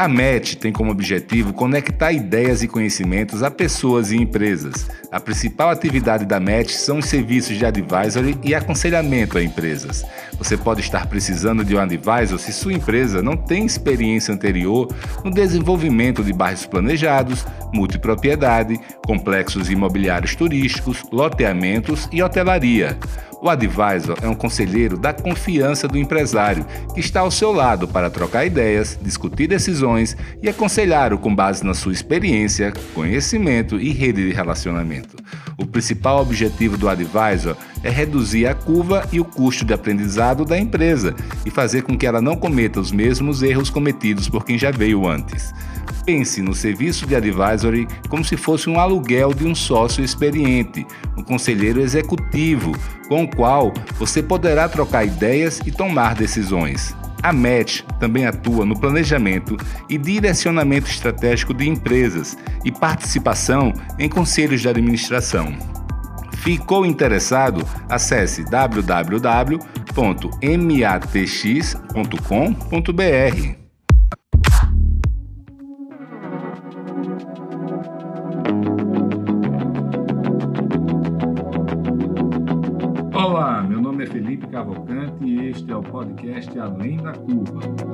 A MET tem como objetivo conectar ideias e conhecimentos a pessoas e empresas. A principal atividade da MET são os serviços de advisory e aconselhamento a empresas. Você pode estar precisando de um advisor se sua empresa não tem experiência anterior no desenvolvimento de bairros planejados, multipropriedade, complexos imobiliários turísticos, loteamentos e hotelaria. O advisor é um conselheiro da confiança do empresário, que está ao seu lado para trocar ideias, discutir decisões e aconselhar-o com base na sua experiência, conhecimento e rede de relacionamento. O principal objetivo do advisor é reduzir a curva e o custo de aprendizado da empresa e fazer com que ela não cometa os mesmos erros cometidos por quem já veio antes. Pense no serviço de advisory como se fosse um aluguel de um sócio experiente, um conselheiro executivo, com o qual você poderá trocar ideias e tomar decisões. A MET também atua no planejamento e direcionamento estratégico de empresas e participação em conselhos de administração. Ficou interessado? Acesse www.matx.com.br. Olá, meu nome é Felipe Cavalcante e este é o podcast Além da Curva.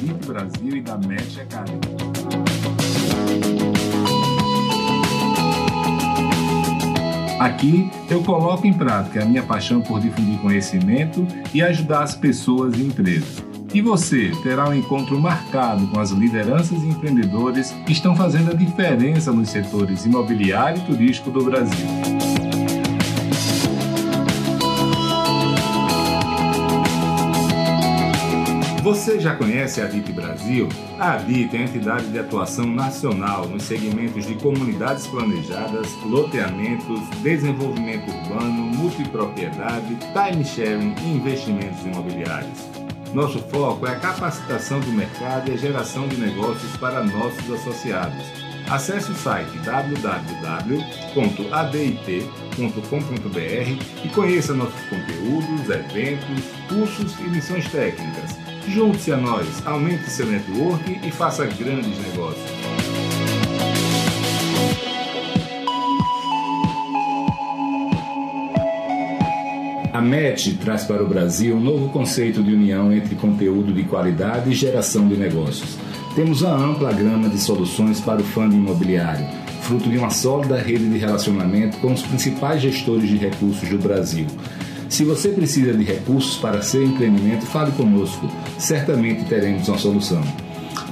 DIP Brasil e da MET Academy. Aqui eu coloco em prática a minha paixão por difundir conhecimento e ajudar as pessoas e empresas. E você terá um encontro marcado com as lideranças e empreendedores que estão fazendo a diferença nos setores imobiliário e turístico do Brasil. Você já conhece a DIT Brasil? A DIT é a entidade de atuação nacional nos segmentos de comunidades planejadas, loteamentos, desenvolvimento urbano, multipropriedade, time sharing e investimentos imobiliários. Nosso foco é a capacitação do mercado e a geração de negócios para nossos associados. Acesse o site www.adit.com.br e conheça nossos conteúdos, eventos, cursos e lições técnicas. Junte-se a nós, aumente seu network e faça grandes negócios. A MET traz para o Brasil um novo conceito de união entre conteúdo de qualidade e geração de negócios. Temos uma ampla gama de soluções para o fundo imobiliário, fruto de uma sólida rede de relacionamento com os principais gestores de recursos do Brasil. Se você precisa de recursos para seu empreendimento, fale conosco. Certamente teremos uma solução.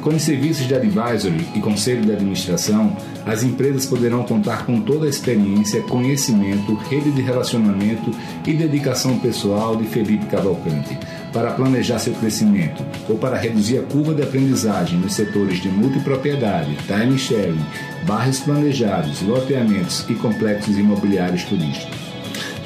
Com os serviços de advisory e conselho de administração, as empresas poderão contar com toda a experiência, conhecimento, rede de relacionamento e dedicação pessoal de Felipe Cavalcante para planejar seu crescimento ou para reduzir a curva de aprendizagem nos setores de multipropriedade, time sharing, bairros planejados, loteamentos e complexos imobiliários turísticos.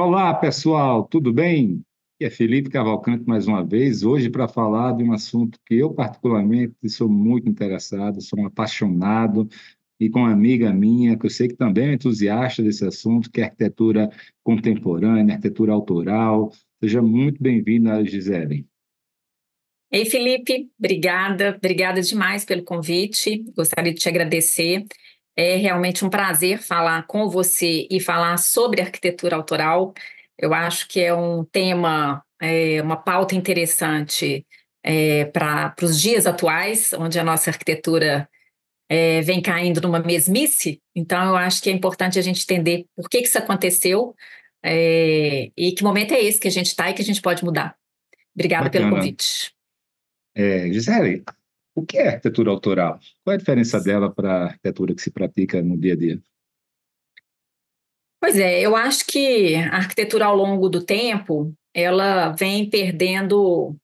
Olá, pessoal, tudo bem? Aqui é Felipe Cavalcante mais uma vez, hoje para falar de um assunto que eu particularmente sou muito interessado, sou um apaixonado e com uma amiga minha, que eu sei que também é entusiasta desse assunto, que é arquitetura contemporânea, arquitetura autoral. Seja muito bem-vinda, Gisele. Ei, Felipe, obrigada, obrigada demais pelo convite. Gostaria de te agradecer. É realmente um prazer falar com você e falar sobre arquitetura autoral. Eu acho que é um tema, é, uma pauta interessante é, para os dias atuais, onde a nossa arquitetura é, vem caindo numa mesmice. Então, eu acho que é importante a gente entender por que, que isso aconteceu é, e que momento é esse que a gente está e que a gente pode mudar. Obrigada Bacana. pelo convite. É, Gisele, o que é arquitetura autoral? Qual é a diferença dela para a arquitetura que se pratica no dia a dia? Pois é, eu acho que a arquitetura ao longo do tempo ela vem perdendo.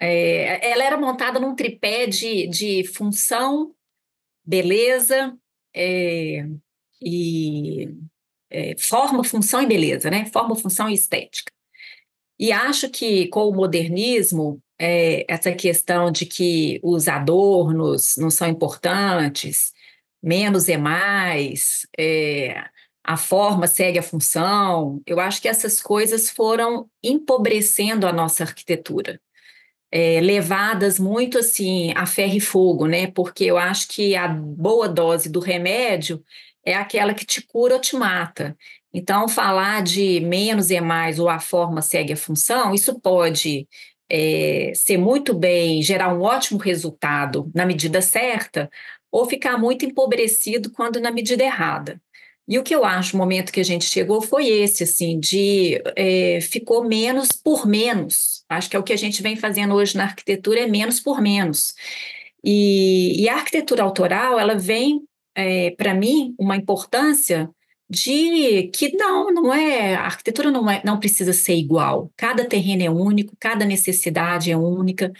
É, ela era montada num tripé de, de função, beleza é, e é, forma, função e beleza, né? Forma, função e estética. E acho que com o modernismo, é, essa questão de que os adornos não são importantes, menos é mais, é, a forma segue a função, eu acho que essas coisas foram empobrecendo a nossa arquitetura. É, levadas muito assim a ferro e fogo, né? Porque eu acho que a boa dose do remédio é aquela que te cura ou te mata. Então, falar de menos é mais ou a forma segue a função, isso pode é, ser muito bem, gerar um ótimo resultado na medida certa, ou ficar muito empobrecido quando na medida errada. E o que eu acho, o momento que a gente chegou foi esse, assim, de é, ficou menos por menos. Acho que é o que a gente vem fazendo hoje na arquitetura, é menos por menos. E, e a arquitetura autoral, ela vem, é, para mim, uma importância de que não, não é, a arquitetura não, é, não precisa ser igual. Cada terreno é único, cada necessidade é única,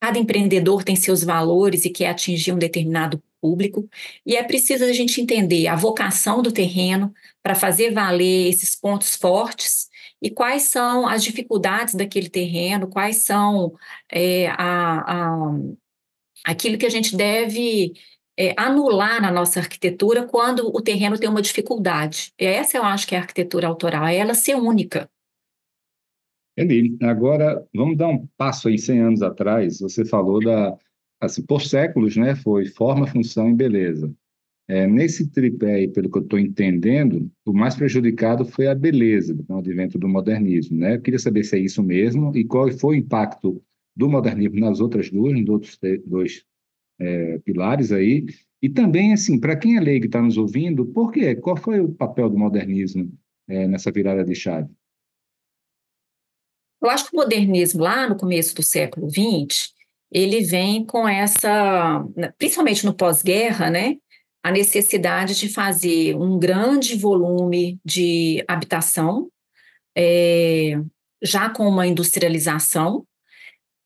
cada empreendedor tem seus valores e quer atingir um determinado público, e é preciso a gente entender a vocação do terreno para fazer valer esses pontos fortes e quais são as dificuldades daquele terreno, quais são é, a, a, aquilo que a gente deve é, anular na nossa arquitetura quando o terreno tem uma dificuldade. Essa eu acho que é a arquitetura autoral, é ela ser única. Entendi. Agora, vamos dar um passo aí 100 anos atrás. Você falou da, assim, por séculos, né, foi forma, função e beleza. É, nesse tripé aí, pelo que eu estou entendendo, o mais prejudicado foi a beleza com o advento do modernismo, né? Eu queria saber se é isso mesmo e qual foi o impacto do modernismo nas outras duas, nos outros dois é, pilares aí. E também, assim, para quem é leigo e está nos ouvindo, por quê? Qual foi o papel do modernismo é, nessa virada de chave? Eu acho que o modernismo, lá no começo do século XX, ele vem com essa, principalmente no pós-guerra, né? A necessidade de fazer um grande volume de habitação, é, já com uma industrialização,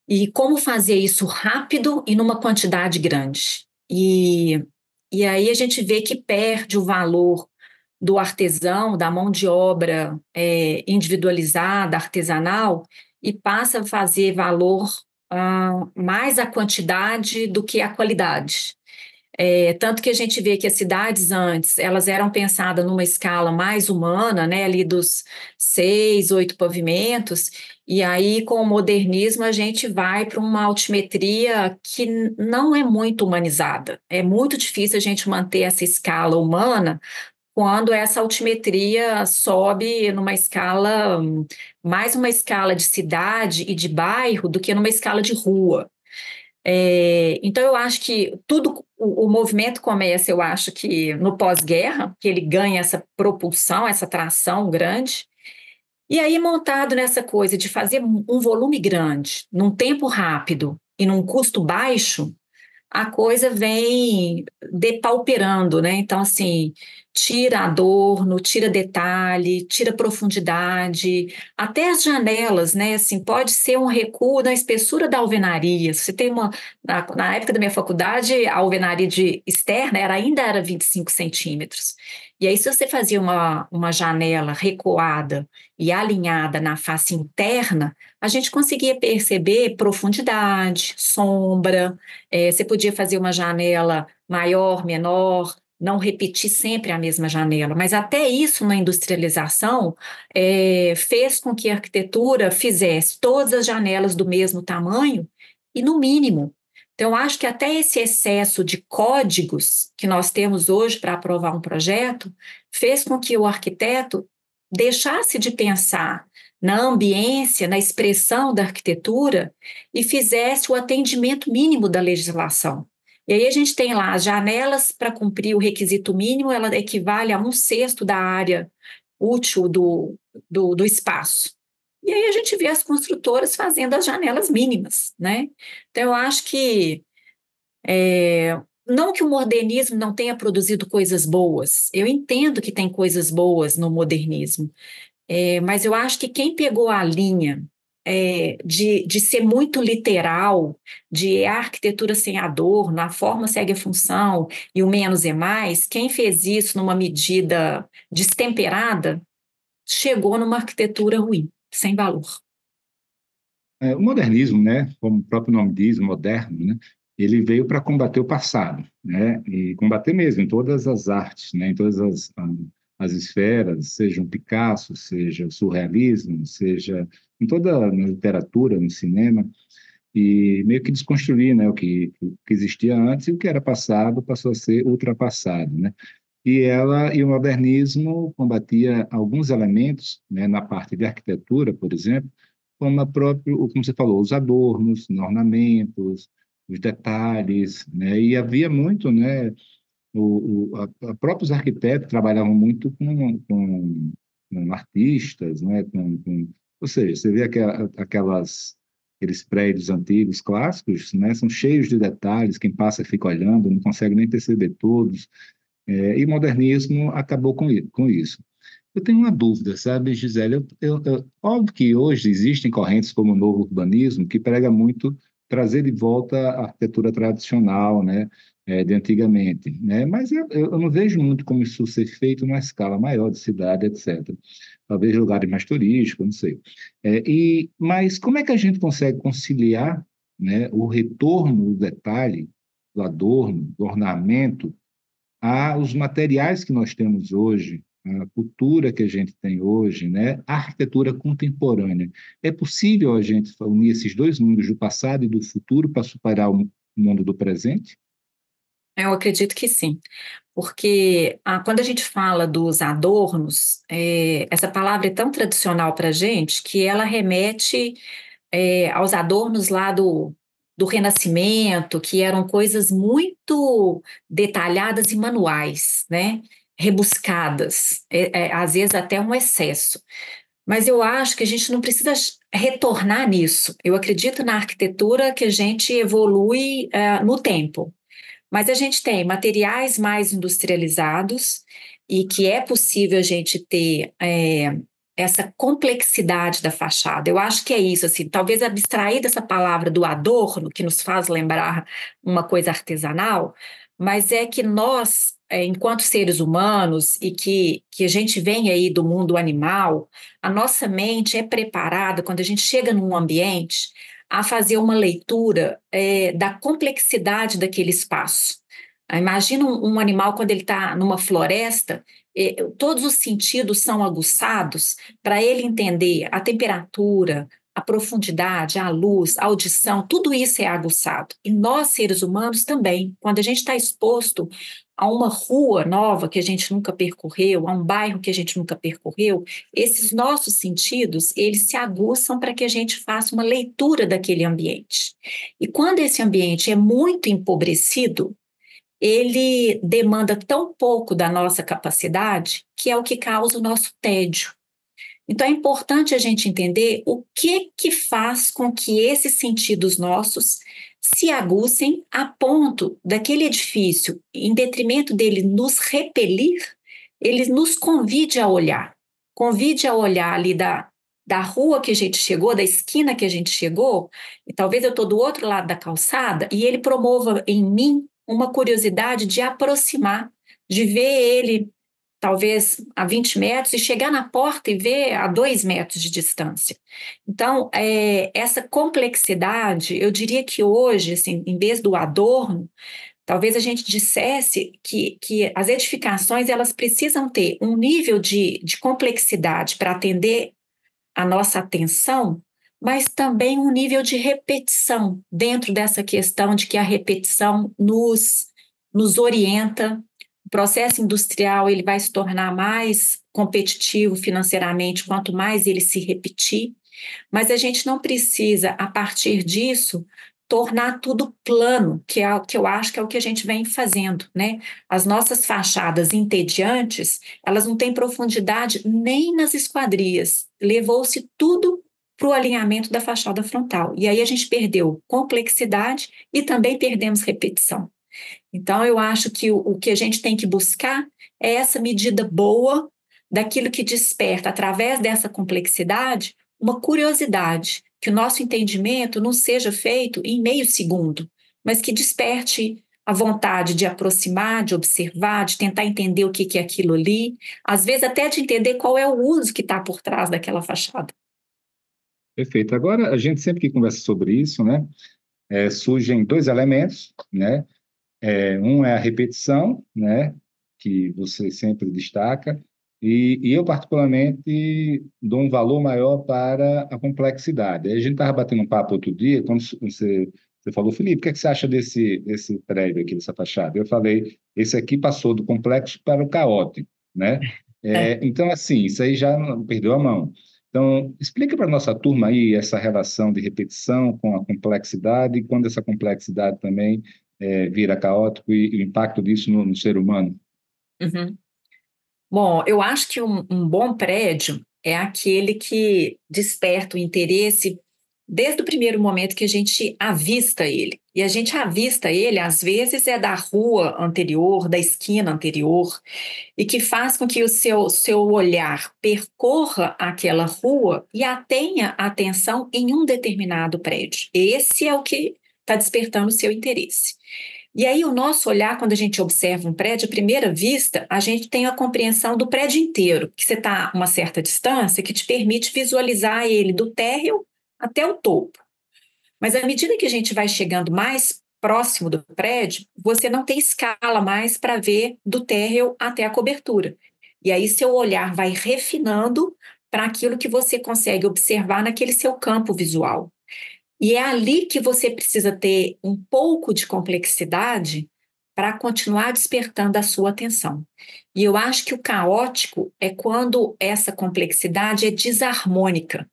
e como fazer isso rápido e numa quantidade grande. E, e aí a gente vê que perde o valor do artesão, da mão de obra é, individualizada, artesanal, e passa a fazer valor uh, mais a quantidade do que a qualidade. É, tanto que a gente vê que as cidades antes, elas eram pensadas numa escala mais humana, né, ali dos seis, oito pavimentos, e aí com o modernismo a gente vai para uma altimetria que não é muito humanizada. É muito difícil a gente manter essa escala humana quando essa altimetria sobe numa escala, mais uma escala de cidade e de bairro do que numa escala de rua. É, então, eu acho que tudo, o, o, movimento começa, eu acho que no pós-guerra, que ele ganha essa propulsão, essa tração grande, e aí montado nessa coisa de fazer um volume grande, num tempo rápido e num custo baixo, a coisa vem depauperando, né? Então, assim, tira adorno, tira detalhe, tira profundidade, até as janelas, né? Assim, pode ser um recuo na espessura da alvenaria. Você tem uma. Na, na época da minha faculdade, a alvenaria de externa era, ainda era 25 centímetros. E aí, se você fazia uma, uma janela recuada e alinhada na face interna, a gente conseguia perceber profundidade, sombra, é, você podia fazer uma janela maior, menor, não repetir sempre a mesma janela, mas até isso na industrialização é, fez com que a arquitetura fizesse todas as janelas do mesmo tamanho e no mínimo. Então, acho que até esse excesso de códigos que nós temos hoje para aprovar um projeto fez com que o arquiteto deixasse de pensar na ambiência, na expressão da arquitetura e fizesse o atendimento mínimo da legislação. E aí a gente tem lá as janelas para cumprir o requisito mínimo, ela equivale a um sexto da área útil do, do, do espaço. E aí a gente vê as construtoras fazendo as janelas mínimas, né? Então eu acho que é, não que o modernismo não tenha produzido coisas boas, eu entendo que tem coisas boas no modernismo, é, mas eu acho que quem pegou a linha é, de, de ser muito literal, de a arquitetura sem adorno, a forma segue a função e o menos é mais, quem fez isso numa medida destemperada chegou numa arquitetura ruim, sem valor. É, o modernismo, né, como o próprio nome diz, moderno, né, ele veio para combater o passado, né, e combater mesmo em todas as artes, né, em todas as, as esferas, seja um Picasso, seja o surrealismo, seja em toda a literatura, no cinema, e meio que desconstruir né, o, que, o que existia antes e o que era passado passou a ser ultrapassado. Né? E ela e o modernismo combatia alguns elementos né, na parte de arquitetura, por exemplo, como a próprio, como você falou, os adornos, os ornamentos, os detalhes, né? E havia muito, né? O, o a, a próprios arquitetos trabalhavam muito com, com, com artistas, né? Com, com ou seja, você vê aquelas, aqueles prédios antigos, clássicos, né, são cheios de detalhes, quem passa fica olhando, não consegue nem perceber todos, é, e o modernismo acabou com, com isso. Eu tenho uma dúvida, sabe, Gisele? Eu, eu, eu, óbvio que hoje existem correntes como o novo urbanismo que prega muito trazer de volta a arquitetura tradicional, né, é, de antigamente, né? Mas eu, eu, não vejo muito como isso ser feito numa escala maior de cidade, etc talvez lugares mais turísticos, não sei. É, e, mas como é que a gente consegue conciliar né, o retorno do detalhe, do adorno, do ornamento, aos materiais que nós temos hoje, a cultura que a gente tem hoje, né, a arquitetura contemporânea. É possível a gente unir esses dois mundos, do passado e do futuro, para superar o mundo do presente? Eu acredito que sim, porque ah, quando a gente fala dos adornos, é, essa palavra é tão tradicional para a gente que ela remete é, aos adornos lá do, do Renascimento, que eram coisas muito detalhadas e manuais, né? rebuscadas, é, é às vezes até um excesso. Mas eu acho que a gente não precisa retornar nisso. Eu acredito na arquitetura que a gente evolui uh, no tempo. Mas a gente tem materiais mais industrializados e que é possível a gente ter é, essa complexidade da fachada. Eu acho que é isso, assim, talvez abstrair dessa palavra do adorno, que nos faz lembrar uma coisa artesanal, mas é que nós, é, enquanto seres humanos, e que, que a gente vem aí do mundo animal, a nossa mente é preparada, quando a gente chega num ambiente, a fazer uma leitura é, da complexidade daquele espaço. Imagina um, animal quando ele está numa floresta, todos os sentidos são aguçados para ele entender a temperatura, a profundidade, a luz, a audição, tudo isso é aguçado. E nós, seres humanos, também. Quando a gente está exposto a uma rua nova que a gente nunca percorreu, a um bairro que a gente nunca percorreu, esses nossos sentidos, eles se aguçam para que a gente faça uma leitura daquele ambiente. E quando esse ambiente é muito empobrecido, ele demanda tão pouco da nossa capacidade que é o que causa o nosso tédio. Então é importante a gente entender o que que faz com que esses sentidos nossos se aguçem a ponto daquele edifício, em detrimento dele nos repelir, ele nos convide a olhar. Convide a olhar ali da, da rua que a gente chegou, da esquina que a gente chegou, e talvez eu estou do outro lado da calçada, e ele promova em mim uma curiosidade de aproximar, de ver ele talvez a 20 metros e chegar na porta e ver a 2 metros de distância. Então, é, essa complexidade, eu diria que hoje, assim, em vez do adorno, talvez a gente dissesse que, que as edificações elas precisam ter um nível de, de complexidade para atender a nossa atenção, mas também um nível de repetição dentro dessa questão de que a repetição nos, nos orienta o processo industrial ele vai se tornar mais competitivo financeiramente quanto mais ele se repetir, mas a gente não precisa, a partir disso, tornar tudo plano, que é o que eu acho que é o que a gente vem fazendo, né? As nossas fachadas entediantes, elas não têm profundidade nem nas esquadrias. Levou-se tudo para o alinhamento da fachada frontal. E aí a gente perdeu complexidade e também perdemos repetição. Então, eu acho que o, o que a gente tem que buscar é essa medida boa daquilo que desperta, através dessa complexidade, uma curiosidade, que o nosso entendimento não seja feito em meio segundo, mas que desperte a vontade de aproximar, de observar, de tentar entender o que é aquilo ali, às vezes até de entender qual é o uso que está por trás daquela fachada. Perfeito. Agora, a gente sempre que conversa sobre isso, né, é, surgem dois elementos, né, é, um é a repetição, né, que você sempre destaca, e, e, eu, particularmente, dou um valor maior para a complexidade. a gente estava batendo um papo outro dia, quando você, você falou, Felipe, o que, é que você acha desse, desse prédio aqui, dessa fachada? Eu falei, esse aqui passou do complexo para o caótico, né? É, é. Então, assim, isso aí já perdeu a mão. Então, explica para a nossa turma aí essa relação de repetição com a complexidade e quando essa complexidade também é, vira caótico e, e, o impacto disso no, no ser humano. Uhum. Bom, eu acho que um, um bom prédio é aquele que desperta o interesse desde o primeiro momento que a gente avista ele. E a gente avista ele, às vezes, é da rua anterior, da esquina anterior, e que faz com que o seu, seu olhar percorra aquela rua e atenha atenção em um determinado prédio. Esse é o que está despertando o seu interesse. E aí, o nosso olhar, quando a gente observa um prédio, à primeira vista, a gente tem a compreensão do prédio inteiro, que você está a uma certa distância, que te permite visualizar ele do térreo até o topo. Mas à medida que a gente vai chegando mais próximo do prédio, você não tem escala mais para ver do térreo até a cobertura. E aí seu olhar vai refinando para aquilo que você consegue observar naquele seu campo visual. E é ali que você precisa ter um pouco de complexidade para continuar despertando a sua atenção. E eu acho que o caótico é quando essa complexidade é desarmônica.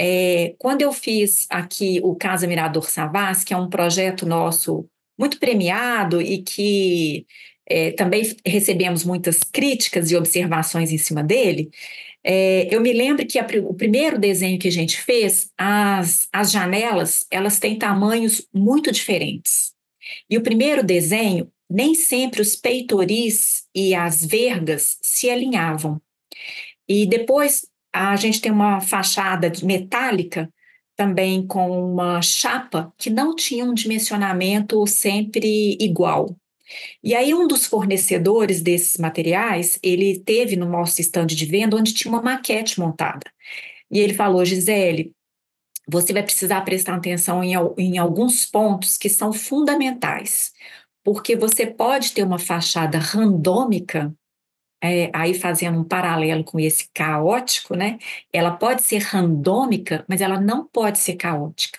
É, quando eu fiz aqui o Casa Mirador Savas, que é um projeto nosso muito premiado e que é, também recebemos muitas críticas e observações em cima dele, é, eu me lembro que a, o primeiro desenho que a gente fez, as, as janelas, elas têm tamanhos muito diferentes. E o primeiro desenho, nem sempre os peitoris e as vergas se alinhavam. E depois a gente tem uma fachada metálica também com uma chapa que não tinha um dimensionamento sempre igual. E aí um dos fornecedores desses materiais, ele teve no nosso estande de venda onde tinha uma maquete montada. E ele falou, Gisele, você vai precisar prestar atenção em, em alguns pontos que são fundamentais, porque você pode ter uma fachada randômica, é, aí fazendo um paralelo com esse caótico, né? Ela pode ser randômica, mas ela não pode ser caótica.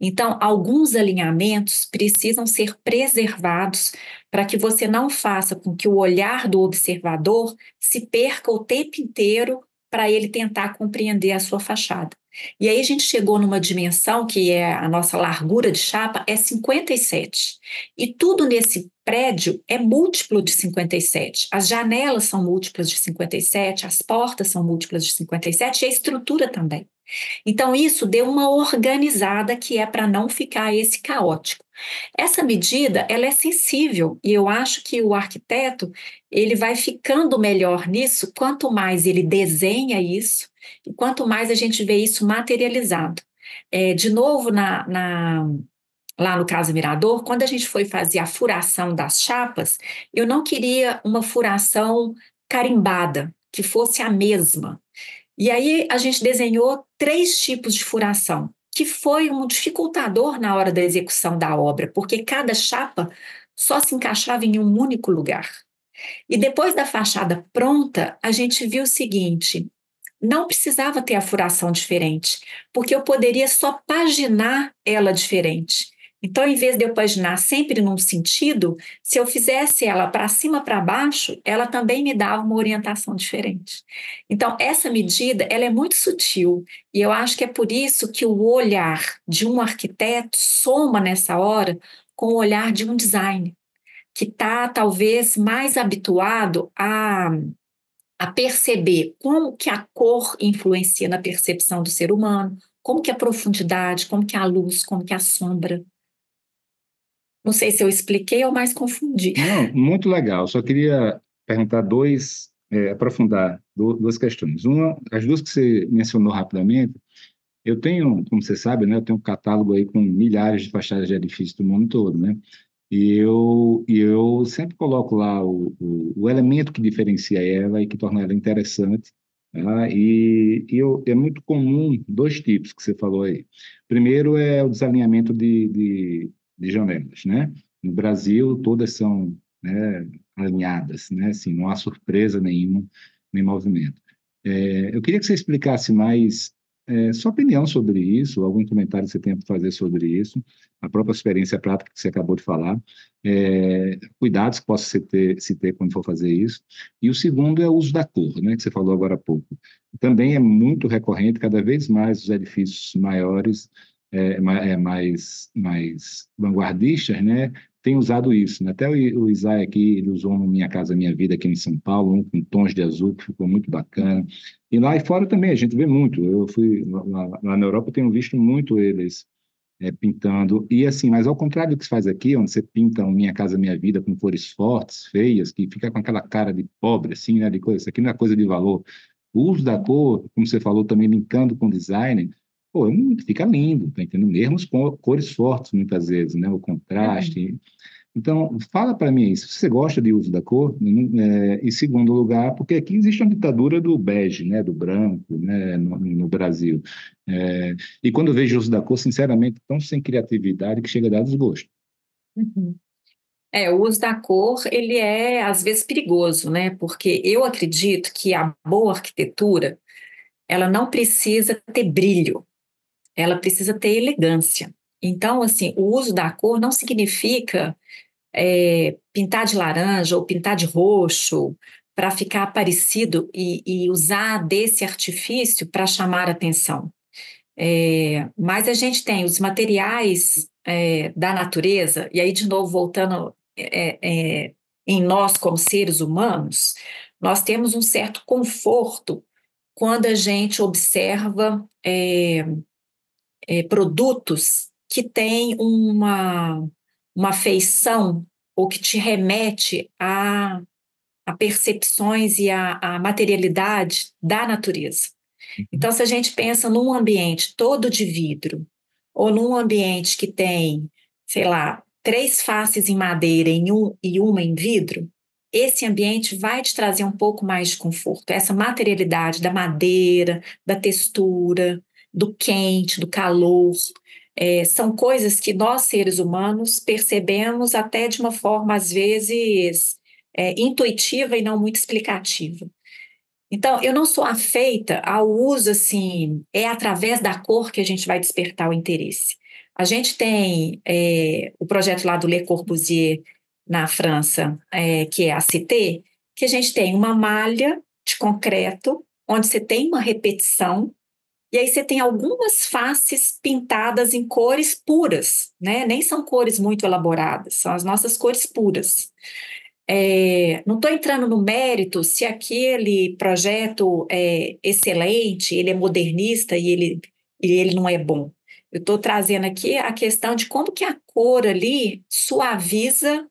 Então, alguns alinhamentos precisam ser preservados para que você não faça com que o olhar do observador se perca o tempo inteiro para ele tentar compreender a sua fachada. E aí a gente chegou numa dimensão que é a nossa largura de chapa é 57. E tudo nesse prédio é múltiplo de 57. As janelas são múltiplas de 57, as portas são múltiplas de 57 e a estrutura também. Então, isso deu uma organizada que é para não ficar esse caótico. Essa medida, ela é sensível e eu acho que o arquiteto, ele vai ficando melhor nisso quanto mais ele desenha isso e quanto mais a gente vê isso materializado. É, de novo, na, na, lá no caso Mirador, quando a gente foi fazer a furação das chapas, eu não queria uma furação carimbada, que fosse a mesma. E aí a gente desenhou três tipos de furação, que foi um dificultador na hora da execução da obra, porque cada chapa só se encaixava em um único lugar. E depois da fachada pronta, a gente viu o seguinte: não precisava ter a furação diferente, porque eu poderia só paginar ela diferente. Então, em vez de eu paginar sempre num sentido, se eu fizesse ela para cima para baixo, ela também me dava uma orientação diferente. Então, essa medida, ela é muito sutil, e eu acho que é por isso que o olhar de um arquiteto soma nessa hora com o olhar de um designer, que está talvez mais habituado a a perceber como que a cor influencia na percepção do ser humano, como que a profundidade, como que a luz, como que a sombra. Não sei se eu expliquei ou mais confundi. Não, muito legal. Só queria perguntar dois, é, aprofundar duas questões. Uma, as duas que você mencionou rapidamente, eu tenho, como você sabe, né, eu tenho um catálogo aí com milhares de fachadas de edifícios do mundo todo, né? E eu, e eu sempre coloco lá o, o, o elemento que diferencia ela e que torna ela interessante. Tá? E, e eu, é muito comum dois tipos que você falou aí. Primeiro é o desalinhamento de, de de janelas, né? No Brasil, todas são né, alinhadas, né? Assim, não há surpresa nenhuma, nem movimento. É, eu queria que você explicasse mais é, sua opinião sobre isso, algum comentário que você tenha para fazer sobre isso, a própria experiência prática que você acabou de falar, é, cuidados que possa se ter, se ter quando for fazer isso. E o segundo é o uso da cor, né, que você falou agora há pouco. Também é muito recorrente, cada vez mais os edifícios maiores é, é, mais, mais vanguardistas, né, tem usado isso. Né? Até o, Isaiah aqui, ele usou no Minha Casa Minha Vida aqui em São Paulo, um com tons de azul, que ficou muito bacana. E lá e fora também, a gente vê muito. Eu fui lá, lá na Europa, tenho visto muito eles é, pintando. E assim, mas ao contrário do que se faz aqui, onde você pinta Minha Casa Minha Vida com cores fortes, feias, que fica com aquela cara de pobre, assim, né, de coisa. Isso aqui não é coisa de valor. O uso da cor, como você falou, também linkando com design, pô, é fica lindo, tá entendendo? Mesmo com cores fortes, muitas vezes, né? O contraste. Uhum. Então, fala para mim se você gosta de uso da cor, né? e segundo lugar, porque aqui existe uma ditadura do bege, né, do branco, né, no, no Brasil. É, e quando eu vejo o uso da cor, sinceramente, tão sem criatividade que chega a dar desgosto. Uhum. É, o uso da cor, ele é às vezes perigoso, né? Porque eu acredito que a boa arquitetura, ela não precisa ter brilho, ela precisa ter elegância. Então, assim, o uso da cor não significa é, pintar de laranja ou pintar de roxo para ficar parecido e, e, usar desse artifício para chamar atenção. É, mas a gente tem os materiais é, da natureza, e aí, de novo, voltando é, é, em nós como seres humanos, nós temos um certo conforto quando a gente observa é, produtos que têm uma, uma feição ou que te remete a, a percepções e a, a materialidade da natureza. Uhum. Então, se a gente pensa num ambiente todo de vidro, ou num ambiente que tem, sei lá, três faces em madeira em um, e uma em vidro, esse ambiente vai te trazer um pouco mais de conforto, essa materialidade da madeira, da textura, do quente, do calor. É, são coisas que nós, seres humanos, percebemos até de uma forma, às vezes, é, intuitiva e não muito explicativa. Então, eu não sou afeita ao uso assim, é através da cor que a gente vai despertar o interesse. A gente tem é, o projeto lá do Le Corbusier na França, é, que é a Cité, que a gente tem uma malha de concreto, onde você tem uma repetição e aí você tem algumas faces pintadas em cores puras, né? Nem são cores muito elaboradas, são as nossas cores puras. É, não estou entrando no mérito se aquele projeto é excelente, ele é modernista e ele, e ele não é bom. Eu estou trazendo aqui a questão de como que a cor ali suaviza,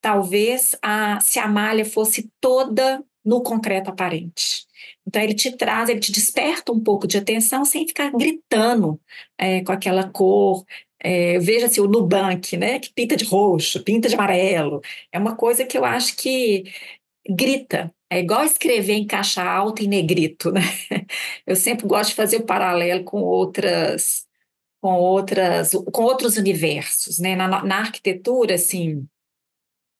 talvez, a, se a malha fosse toda no concreto aparente. Então, ele te traz, ele te desperta um pouco de atenção sem ficar gritando é, com aquela cor. É, Veja-se o Nubank, né, que pinta de roxo, pinta de amarelo. É uma coisa que eu acho que grita. É igual escrever em caixa alta em negrito, né? Eu sempre gosto de fazer o paralelo com outras, com outras, com outros universos, né? Na, na arquitetura, assim,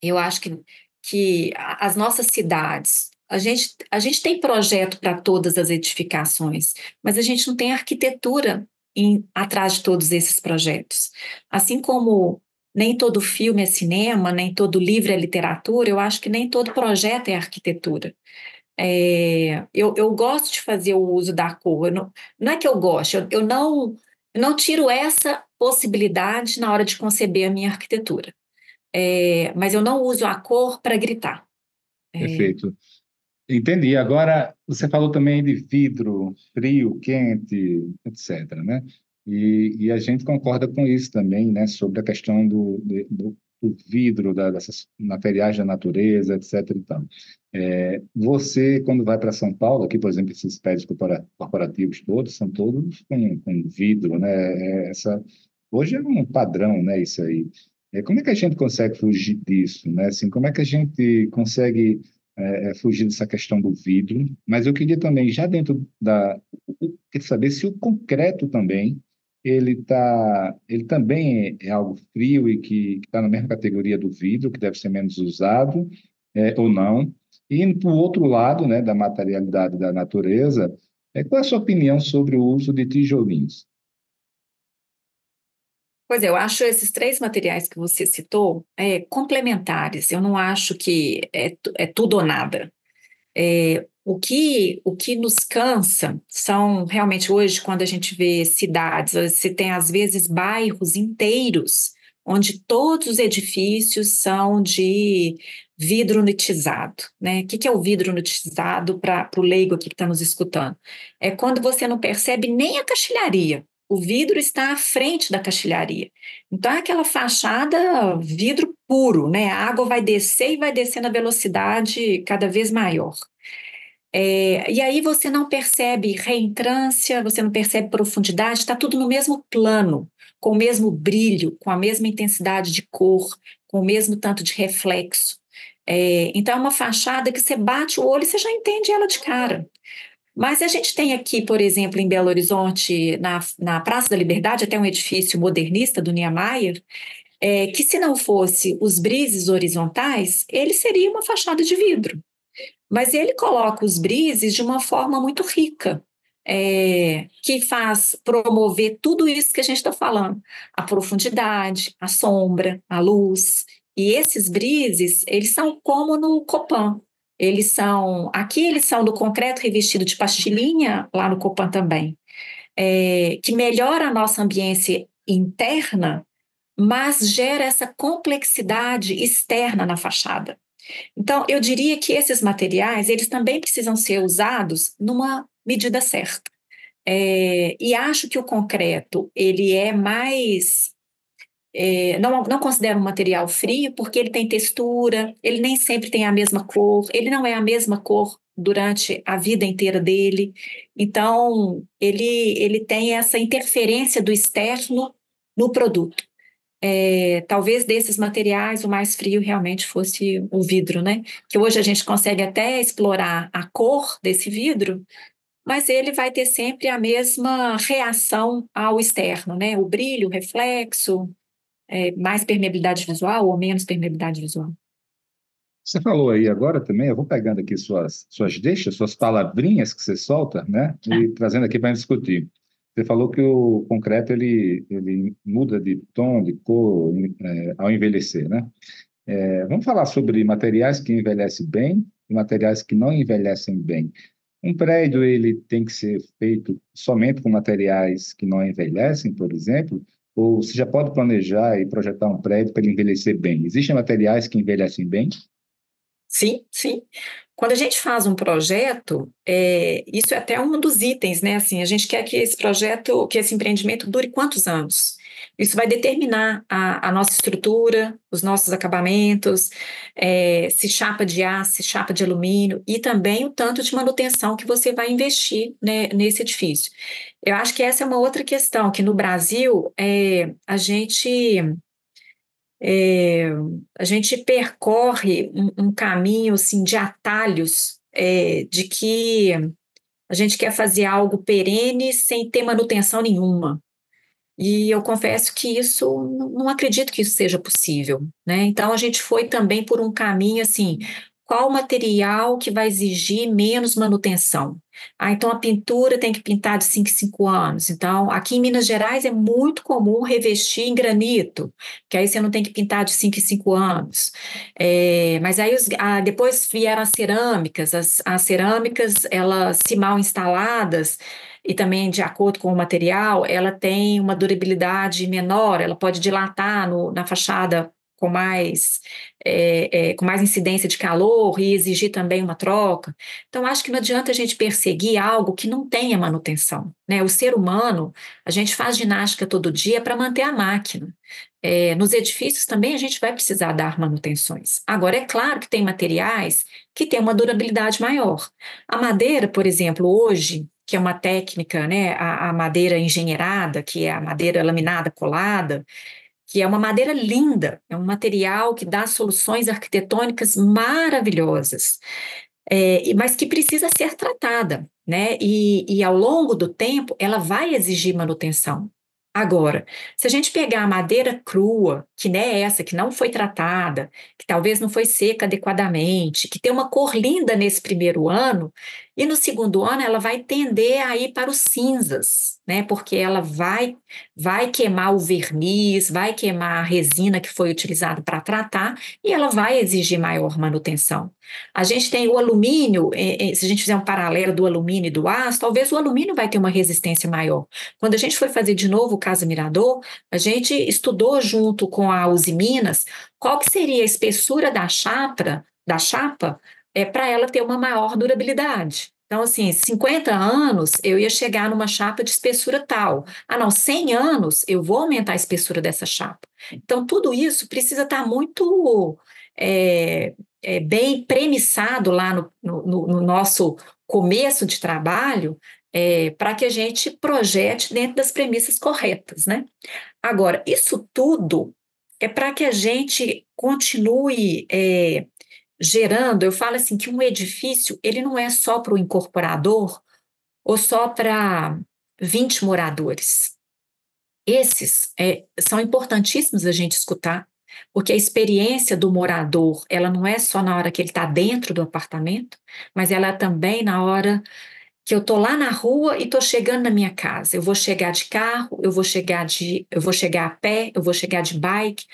eu acho que, que as nossas cidades, a gente, a gente tem projeto para todas as edificações, mas a gente não tem arquitetura em, atrás de todos esses projetos. Assim como nem todo filme é cinema, nem todo livro é literatura, eu acho que nem todo projeto é arquitetura. É, eu, eu gosto de fazer o uso da cor, não, não é que eu gosto, eu, eu não, não tiro essa possibilidade na hora de conceber a minha arquitetura. É, mas eu não uso a cor para gritar. É. Perfeito. Entendi. Agora, você falou também de vidro, frio, quente, etc. Né? E, e a gente concorda com isso também, né? Sobre a questão do, do, do vidro, da, dessas materiais da natureza, etc. Então, é, você, quando vai para São Paulo, aqui, por exemplo, esses prédios corporativos todos, são todos com, com vidro, né? É, essa, hoje é um padrão, né? Isso aí. É, como é que a gente consegue fugir disso, né? Assim, como é que a gente consegue é, é, fugir dessa questão do vidro, mas eu queria também, já dentro da. Saber se o concreto também, ele, tá, ele também é, algo frio e que está na mesma categoria do vidro, que deve ser menos usado, é, ou não. E para o outro lado, né, da materialidade da natureza, é, qual é a sua opinião sobre o uso de tijolinhos? Pois é, eu acho esses três materiais que você citou é, complementares. Eu não acho que é, é tudo ou nada. É, o, que, o que nos cansa são realmente hoje, quando a gente vê cidades, você tem às vezes bairros inteiros onde todos os edifícios são de vidro nitizado. Né? O que, que é o vidro nitizado para o leigo aqui que está nos escutando? É quando você não percebe nem a caixilharia o vidro está à frente da caixilharia. Então, é aquela fachada vidro puro, né? A água vai descer e vai descer na velocidade cada vez maior. É, e aí você não percebe reentrância, você não percebe profundidade, está tudo no mesmo plano, com o mesmo brilho, com a mesma intensidade de cor, com o mesmo tanto de reflexo. É, então, é uma fachada que você bate o olho e você já entende ela de cara. Mas a gente tem aqui, por exemplo, em Belo Horizonte, na, na Praça da Liberdade, até um edifício modernista do Niemeyer, é, que se não fosse os brises horizontais, ele seria uma fachada de vidro. Mas ele coloca os brises de uma forma muito rica, é, que faz promover tudo isso que a gente está falando: a profundidade, a sombra, a luz. E esses brises, eles são como no Copan, eles são, aqui eles são do concreto revestido de pastilhinha, lá no Copan também, é, que melhora a nossa ambiência interna, mas gera essa complexidade externa na fachada. Então, eu diria que esses materiais, eles também precisam ser usados numa medida certa. É, e acho que o concreto, ele é mais é, não, não considero um material frio porque ele tem textura, ele nem sempre tem a mesma cor, ele não é a mesma cor durante a vida inteira dele. Então, ele, ele tem essa interferência do externo no produto. É, talvez desses materiais o mais frio realmente fosse o vidro, né? Que hoje a gente consegue até explorar a cor desse vidro, mas ele vai ter sempre a mesma reação ao externo, né? O brilho, o reflexo, é, mais permeabilidade visual ou menos permeabilidade visual? Você falou aí agora também, eu vou pegando aqui suas, suas deixas, suas palavrinhas que você solta, né? E ah. trazendo aqui para discutir. Você falou que o concreto ele, ele muda de tom, de cor é, ao envelhecer, né? É, vamos falar sobre materiais que envelhecem bem e materiais que não envelhecem bem. Um prédio ele tem que ser feito somente com materiais que não envelhecem, por exemplo, ou você já pode planejar e projetar um prédio para ele envelhecer bem? Existem materiais que envelhecem bem? Sim, sim. Quando a gente faz um projeto, é, isso é até um dos itens, né? Assim, a gente quer que esse projeto, que esse empreendimento dure quantos anos? Isso vai determinar a, a nossa estrutura, os nossos acabamentos, é, se chapa de aço, se chapa de alumínio, e também o tanto de manutenção que você vai investir né, nesse edifício. Eu acho que essa é uma outra questão, que no Brasil é, a gente. É, a gente percorre um, um, caminho assim, de atalhos é, de que a gente quer fazer algo perene sem ter manutenção nenhuma. E eu confesso que isso, não acredito que isso seja possível, né? Então a gente foi também por um caminho assim, qual material que vai exigir menos manutenção? Ah, então a pintura tem que pintar de 5 em 5 anos. Então, aqui em Minas Gerais é muito comum revestir em granito, que aí você não tem que pintar de 5 em 5 anos. É, mas aí os, ah, depois vieram as cerâmicas, as, as cerâmicas, elas se mal instaladas, e também de acordo com o material, ela tem uma durabilidade menor, ela pode dilatar no, na fachada com mais, é, é, com mais incidência de calor e exigir também uma troca. Então, acho que não adianta a gente perseguir algo que não tenha manutenção. Né? O ser humano, a gente faz ginástica todo dia para manter a máquina. É, nos edifícios também a gente vai precisar dar manutenções. Agora, é claro que tem materiais que têm uma durabilidade maior. A madeira, por exemplo, hoje, que é uma técnica, né, a, a madeira engenheirada, que é a madeira laminada colada, que é uma madeira linda, é um material que dá soluções arquitetônicas maravilhosas, é, mas que precisa ser tratada, né? E, e ao longo do tempo ela vai exigir manutenção. Agora, se a gente pegar a madeira crua, que não é essa, que não foi tratada, que talvez não foi seca adequadamente, que tem uma cor linda nesse primeiro ano, e no segundo ano ela vai tender a ir para os cinzas, né? Porque ela vai vai queimar o verniz, vai queimar a resina que foi utilizada para tratar e ela vai exigir maior manutenção. A gente tem o alumínio, eh, eh, se a gente fizer um paralelo do alumínio e do aço, talvez o alumínio vai ter uma resistência maior. Quando a gente foi fazer de novo o Casa Mirador, a gente estudou junto com a Uzi Minas qual que seria a espessura da chapa, da chapa é, para ela ter uma maior durabilidade. Então, assim, 50 anos eu ia chegar numa chapa de espessura tal. Ah, não, 100 anos eu vou aumentar a espessura dessa chapa. Então, tudo isso precisa estar tá muito é, é, bem premissado lá no, no, no, nosso começo de trabalho é, para que a gente projete dentro das premissas corretas, né? Agora, isso tudo é para que a gente continue é, gerando, eu falo assim que um edifício, ele não é só para o incorporador ou só para 20 moradores. Esses é, são importantíssimos a gente escutar, porque a experiência do morador, ela não é só na hora que ele está dentro do apartamento, mas ela é também na hora que eu tô lá na rua e tô chegando na minha casa. Eu vou chegar de carro, eu vou chegar de, eu vou chegar a pé, eu vou chegar de bike,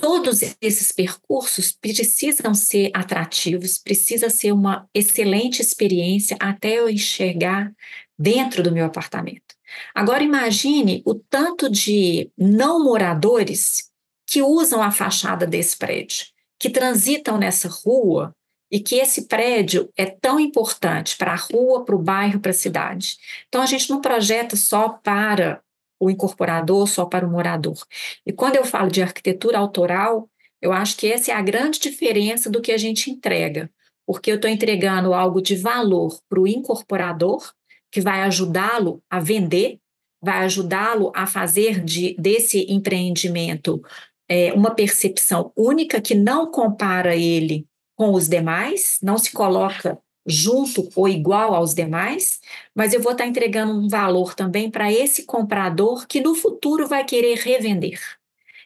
Todos esses percursos precisam ser atrativos, precisa ser uma excelente experiência até eu enxergar dentro do meu apartamento. Agora imagine o tanto de não moradores que usam a fachada desse prédio, que transitam nessa rua e que esse prédio é tão importante para a rua, para o bairro, para a cidade. Então a gente não projeta só para o incorporador só para o morador. E quando eu falo de arquitetura autoral, eu acho que essa é a grande diferença do que a gente entrega, porque eu estou entregando algo de valor para o incorporador, que vai ajudá-lo a vender, vai ajudá-lo a fazer de, desse empreendimento é, uma percepção única que não compara ele com os demais, não se coloca junto ou igual aos demais, mas eu vou estar entregando um valor também para esse comprador que no futuro vai querer revender.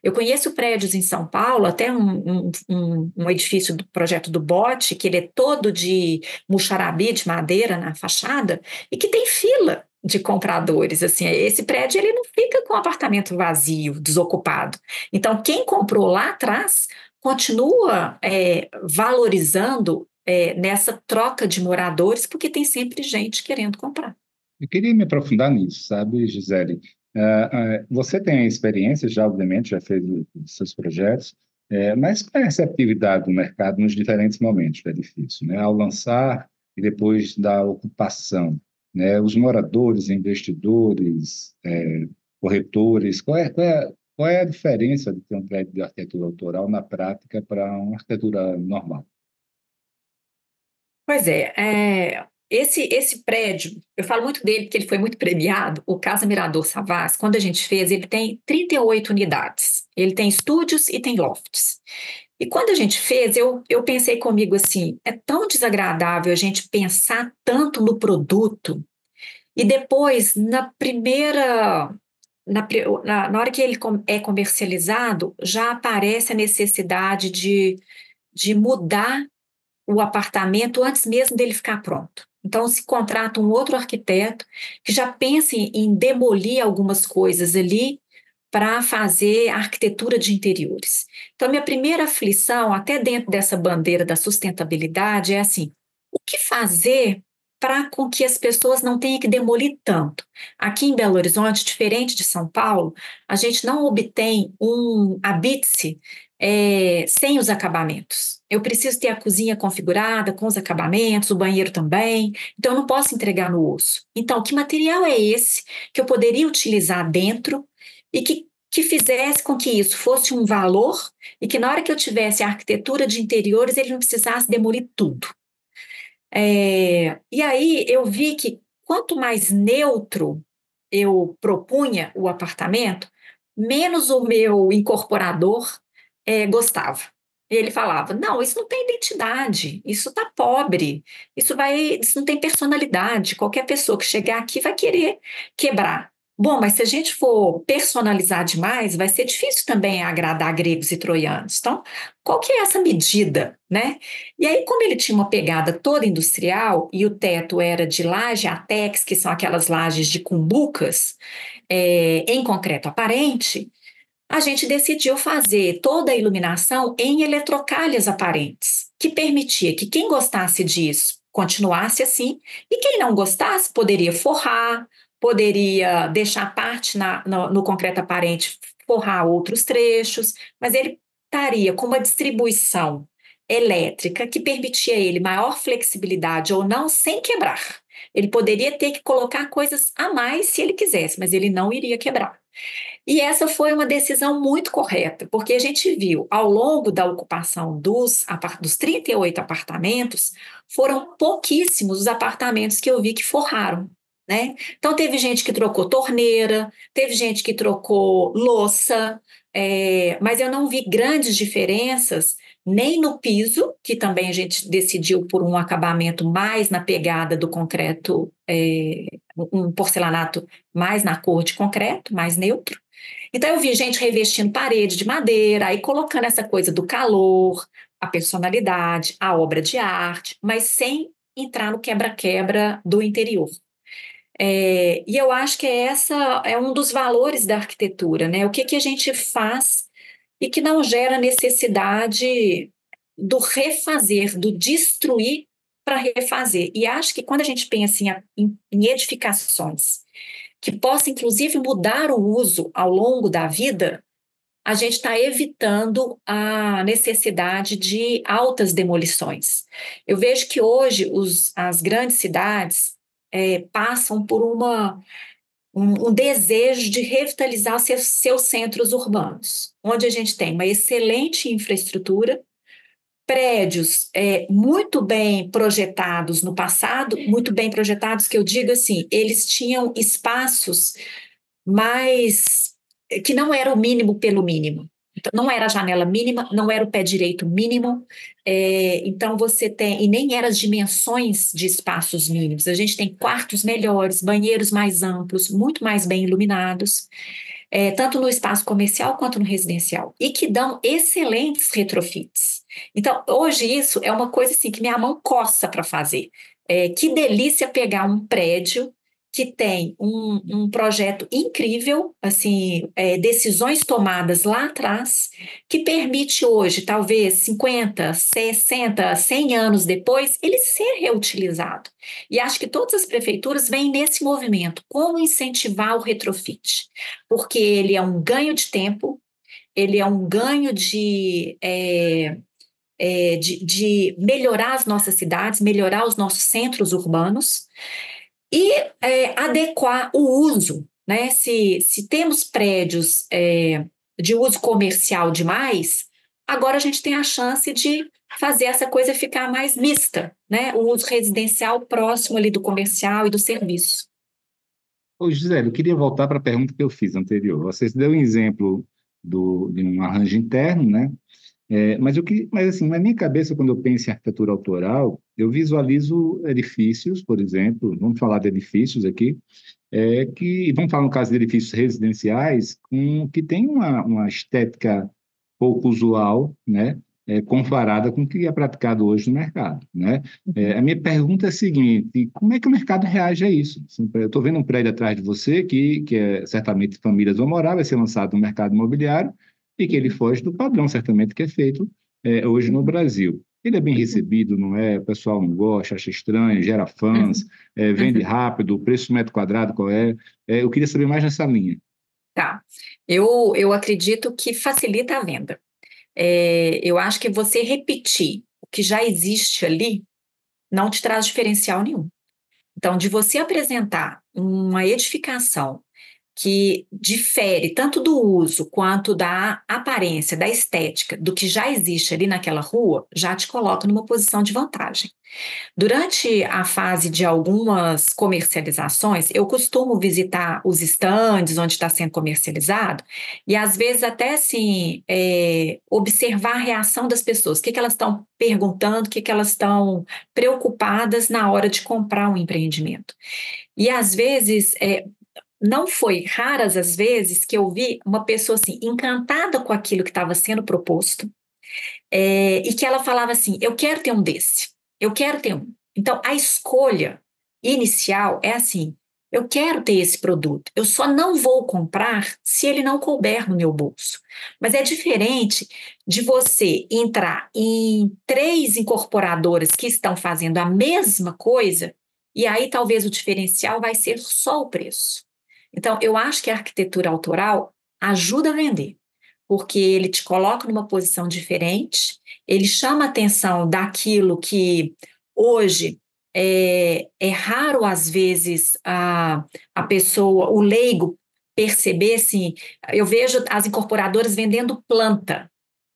Eu conheço prédios em São Paulo, até um, um, um, edifício do projeto do Bote, que ele é todo de muxarabi, de madeira na fachada, e que tem fila de compradores. Assim, esse prédio ele não fica com apartamento vazio, desocupado. Então, quem comprou lá atrás continua é, valorizando é, nessa troca de moradores, porque tem sempre gente querendo comprar. Eu queria me aprofundar nisso, sabe, Gisele? Uh, uh, você tem experiência, já obviamente, já fez seus projetos, é, mas qual é a receptividade do mercado nos diferentes momentos do edifício? Né? Ao lançar e depois da ocupação, né? os moradores, investidores, é, corretores, qual é, qual, é, qual é a diferença de ter um prédio de arquitetura autoral na prática para uma arquitetura normal? Pois é, é, esse, esse prédio, eu falo muito dele porque ele foi muito premiado, o Casa Mirador Savas, quando a gente fez, ele tem 38 unidades. Ele tem estúdios e tem lofts. E quando a gente fez, eu, eu pensei comigo assim, é tão desagradável a gente pensar tanto no produto e depois, na primeira na, na, hora que ele é comercializado, já aparece a necessidade de, de mudar o apartamento antes mesmo dele ficar pronto. Então, se contrata um outro arquiteto que já pense em demolir algumas coisas ali para fazer arquitetura de interiores. Então, minha primeira aflição, até dentro dessa bandeira da sustentabilidade, é assim: o que fazer para com que as pessoas não tenham que demolir tanto. Aqui em Belo Horizonte, diferente de São Paulo, a gente não obtém um habite é, sem os acabamentos. Eu preciso ter a cozinha configurada com os acabamentos, o banheiro também, então eu não posso entregar no osso. Então, que material é esse que eu poderia utilizar dentro e que, que fizesse com que isso fosse um valor e que na hora que eu tivesse a arquitetura de interiores ele não precisasse demolir tudo. É, e aí eu vi que quanto mais neutro eu propunha o apartamento, menos o meu incorporador é, gostava. Ele falava: não, isso não tem identidade, isso está pobre, isso vai, isso não tem personalidade. Qualquer pessoa que chegar aqui vai querer quebrar. Bom, mas se a gente for personalizar demais, vai ser difícil também agradar gregos e troianos. Então, qual que é essa medida, né? E aí, como ele tinha uma pegada toda industrial e o teto era de laje atex, que são aquelas lajes de cumbucas, é, em concreto aparente, a gente decidiu fazer toda a iluminação em eletrocalhas aparentes, que permitia que quem gostasse disso continuasse assim, e quem não gostasse poderia forrar, poderia deixar parte na, no, no concreto aparente, forrar outros trechos, mas ele estaria com uma distribuição elétrica que permitia ele maior flexibilidade ou não, sem quebrar. Ele poderia ter que colocar coisas a mais se ele quisesse, mas ele não iria quebrar. E essa foi uma decisão muito correta, porque a gente viu ao longo da ocupação dos, dos 38 apartamentos, foram pouquíssimos os apartamentos que eu vi que forraram. Né? Então, teve gente que trocou torneira, teve gente que trocou louça, é, mas eu não vi grandes diferenças nem no piso, que também a gente decidiu por um acabamento mais na pegada do concreto, é, um porcelanato mais na cor de concreto, mais neutro. Então, eu vi gente revestindo parede de madeira, aí colocando essa coisa do calor, a personalidade, a obra de arte, mas sem entrar no quebra-quebra do interior. É, e eu acho que é essa é um dos valores da arquitetura, né? O que, que a gente faz e que não gera necessidade do refazer, do destruir para refazer. E acho que quando a gente pensa em, em edificações que possa inclusive mudar o uso ao longo da vida, a gente está evitando a necessidade de altas demolições. Eu vejo que hoje os, as grandes cidades é, passam por uma, um, um, desejo de revitalizar seus, seus centros urbanos, onde a gente tem uma excelente infraestrutura, prédios é, muito bem projetados no passado, muito bem projetados, que eu digo assim, eles tinham espaços mais que não era o mínimo pelo mínimo. Então, não era a janela mínima, não era o pé direito mínimo, é, então você tem, e nem eram as dimensões de espaços mínimos. A gente tem quartos melhores, banheiros mais amplos, muito mais bem iluminados, é, tanto no espaço comercial quanto no residencial, e que dão excelentes retrofits. Então, hoje isso é uma coisa assim que minha mão coça para fazer. É, que delícia pegar um prédio que tem um, um projeto incrível, assim, é, decisões tomadas lá atrás, que permite hoje, talvez 50, 60, 100 anos depois, ele ser reutilizado. E acho que todas as prefeituras vêm nesse movimento, como incentivar o retrofit, porque ele é um ganho de tempo, ele é um ganho de. É, é, de, de melhorar as nossas cidades, melhorar os nossos centros urbanos, e é, adequar o uso. Né? Se, se temos prédios é, de uso comercial demais, agora a gente tem a chance de fazer essa coisa ficar mais mista, né? o uso residencial próximo ali do comercial e do serviço. Ô, Gisele, eu queria voltar para a pergunta que eu fiz anterior. Você deu um exemplo do, de um arranjo interno, né? É, mas, eu que, mas assim, na minha cabeça, quando eu penso em arquitetura autoral, eu visualizo edifícios, por exemplo, vamos falar de edifícios aqui, é, que vamos falar no caso de edifícios residenciais, um, que tem uma, uma estética pouco usual, né? é, comparada com o que é praticado hoje no mercado. Né? É, a minha pergunta é a seguinte: como é que o mercado reage a isso? Eu estou vendo um prédio atrás de você, que, que é certamente famílias vão morar, vai ser lançado no mercado imobiliário, e que ele foge do padrão, certamente, que é feito é, hoje no Brasil. Ele é bem recebido, não é? O pessoal não gosta, acha estranho, gera fãs, é, vende rápido, o preço do metro quadrado qual é? é? Eu queria saber mais nessa linha. Tá. Eu, eu acredito que facilita a venda. É, eu acho que você repetir o que já existe ali não te traz diferencial nenhum. Então, de você apresentar uma edificação que difere tanto do uso quanto da aparência, da estética, do que já existe ali naquela rua, já te coloca numa posição de vantagem. Durante a fase de algumas comercializações, eu costumo visitar os estandes onde está sendo comercializado e às vezes até assim é, observar a reação das pessoas, o que, que elas estão perguntando, o que, que elas estão preocupadas na hora de comprar um empreendimento. E às vezes é, não foi raras as vezes que eu vi uma pessoa assim encantada com aquilo que estava sendo proposto é, e que ela falava assim: eu quero ter um desse, eu quero ter um. Então a escolha inicial é assim: eu quero ter esse produto, eu só não vou comprar se ele não couber no meu bolso. Mas é diferente de você entrar em três incorporadoras que estão fazendo a mesma coisa e aí talvez o diferencial vai ser só o preço. Então, eu acho que a arquitetura autoral ajuda a vender, porque ele te coloca numa posição diferente, ele chama a atenção daquilo que hoje é, é raro, às vezes, a, a pessoa, o leigo, perceber assim. Eu vejo as incorporadoras vendendo planta,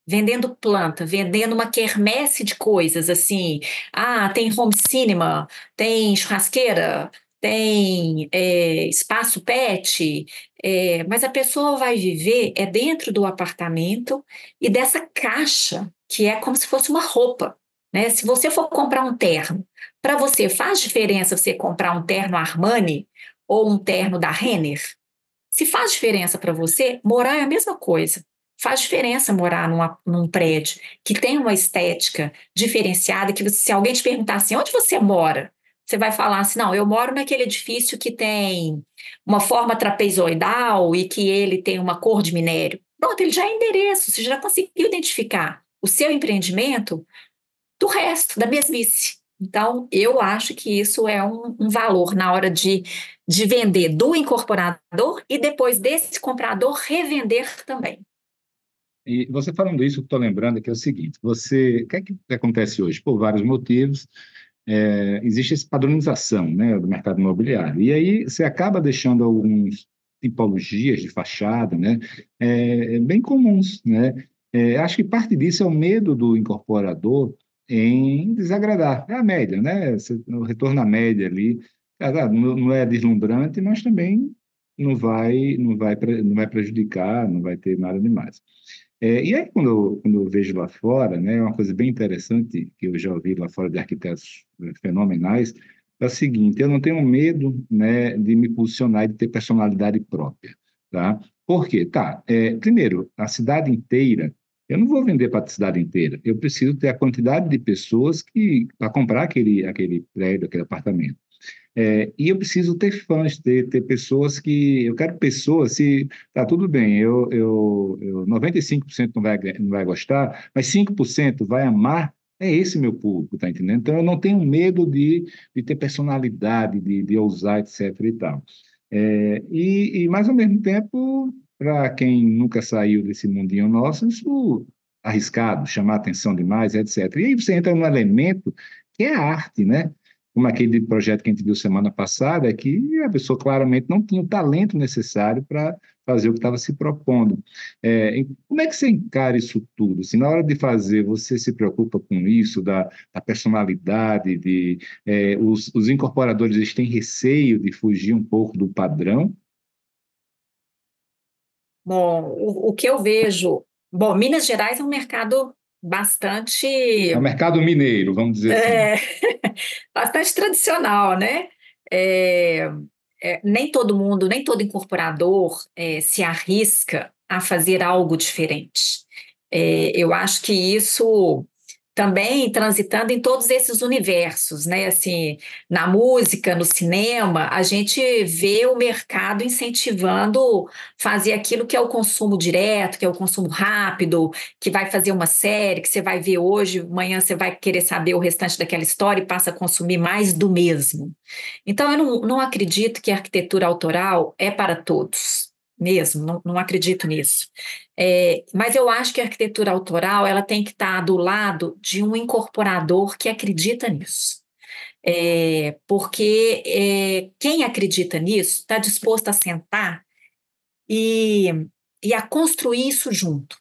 vendendo planta, vendendo uma quermesse de coisas assim. Ah, tem home cinema, tem churrasqueira, tem é, espaço pet, é, mas a pessoa vai viver é dentro do apartamento e dessa caixa que é como se fosse uma roupa. Né? Se você for comprar um terno, para você faz diferença você comprar um terno Armani ou um terno da Renner? Se faz diferença para você, morar é a mesma coisa. Faz diferença morar numa, num prédio que tem uma estética diferenciada, que você, se alguém te perguntar assim, onde você mora? Você vai falar assim: não, eu moro naquele edifício que tem uma forma trapezoidal e que ele tem uma cor de minério. Pronto, ele já é endereço, você já conseguiu identificar o seu empreendimento do resto, da mesmice. Então, eu acho que isso é um, um valor na hora de, de vender do incorporador e depois desse comprador revender também. E você falando isso, estou lembrando que é o seguinte: você, o que, é que acontece hoje? Por vários motivos, é, existe essa padronização né, do mercado imobiliário. E aí você acaba deixando algumas tipologias de fachada né, é, bem comuns. Né? É, acho que parte disso é o medo do incorporador em desagradar. É a média, né? o retorno à média ali. Não é deslumbrante, mas também não vai, não vai, não vai prejudicar, não vai ter nada demais. É, e aí, quando eu, quando eu vejo lá fora, né, é uma coisa bem interessante que eu já ouvi lá fora de arquitetos eh, fenomenais, é o seguinte, eu não tenho medo né, de me posicionar e de ter personalidade própria. Tá? Por quê? Tá, é, primeiro, a cidade inteira, eu não vou vender para a cidade inteira, eu preciso ter a quantidade de pessoas que para comprar aquele, aquele prédio, aquele apartamento. É, e eu preciso ter fãs, ter, ter pessoas que. Eu quero pessoas, se. Tá tudo bem, eu, eu, eu 95% não vai, não vai gostar, mas 5% vai amar. É esse meu público, tá entendendo? Então eu não tenho medo de, de ter personalidade, de, de ousar, etc. e tal. É, e, e, mas ao mesmo tempo, para quem nunca saiu desse mundinho nosso, isso arriscado, chamar atenção demais, etc. E aí você entra num elemento que é a arte, né? Como aquele projeto que a gente viu semana passada, é que a pessoa claramente não tinha o talento necessário para fazer o que estava se propondo. É, como é que você encara isso tudo? Se na hora de fazer você se preocupa com isso, da, da personalidade, de é, os, os incorporadores eles têm receio de fugir um pouco do padrão? Bom, o, o que eu vejo, bom, Minas Gerais é um mercado bastante. É o mercado mineiro, vamos dizer é, assim. bastante tradicional, né? É, é, nem todo mundo, nem todo incorporador é, se arrisca a fazer algo diferente. É, eu acho que isso também transitando em todos esses universos, né? Assim, na música, no cinema, a gente vê o mercado incentivando fazer aquilo que é o consumo direto, que é o consumo rápido, que vai fazer uma série que você vai ver hoje, amanhã você vai querer saber o restante daquela história e passa a consumir mais do mesmo. Então, eu não, não acredito que a arquitetura autoral é para todos mesmo, não, não acredito nisso. É, mas eu acho que a arquitetura autoral ela tem que estar do lado de um incorporador que acredita nisso. É, porque é, quem acredita nisso está disposto a sentar e, e a construir isso junto.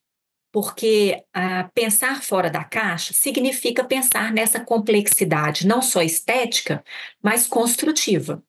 Porque a pensar fora da caixa significa pensar nessa complexidade, não só estética, mas construtiva.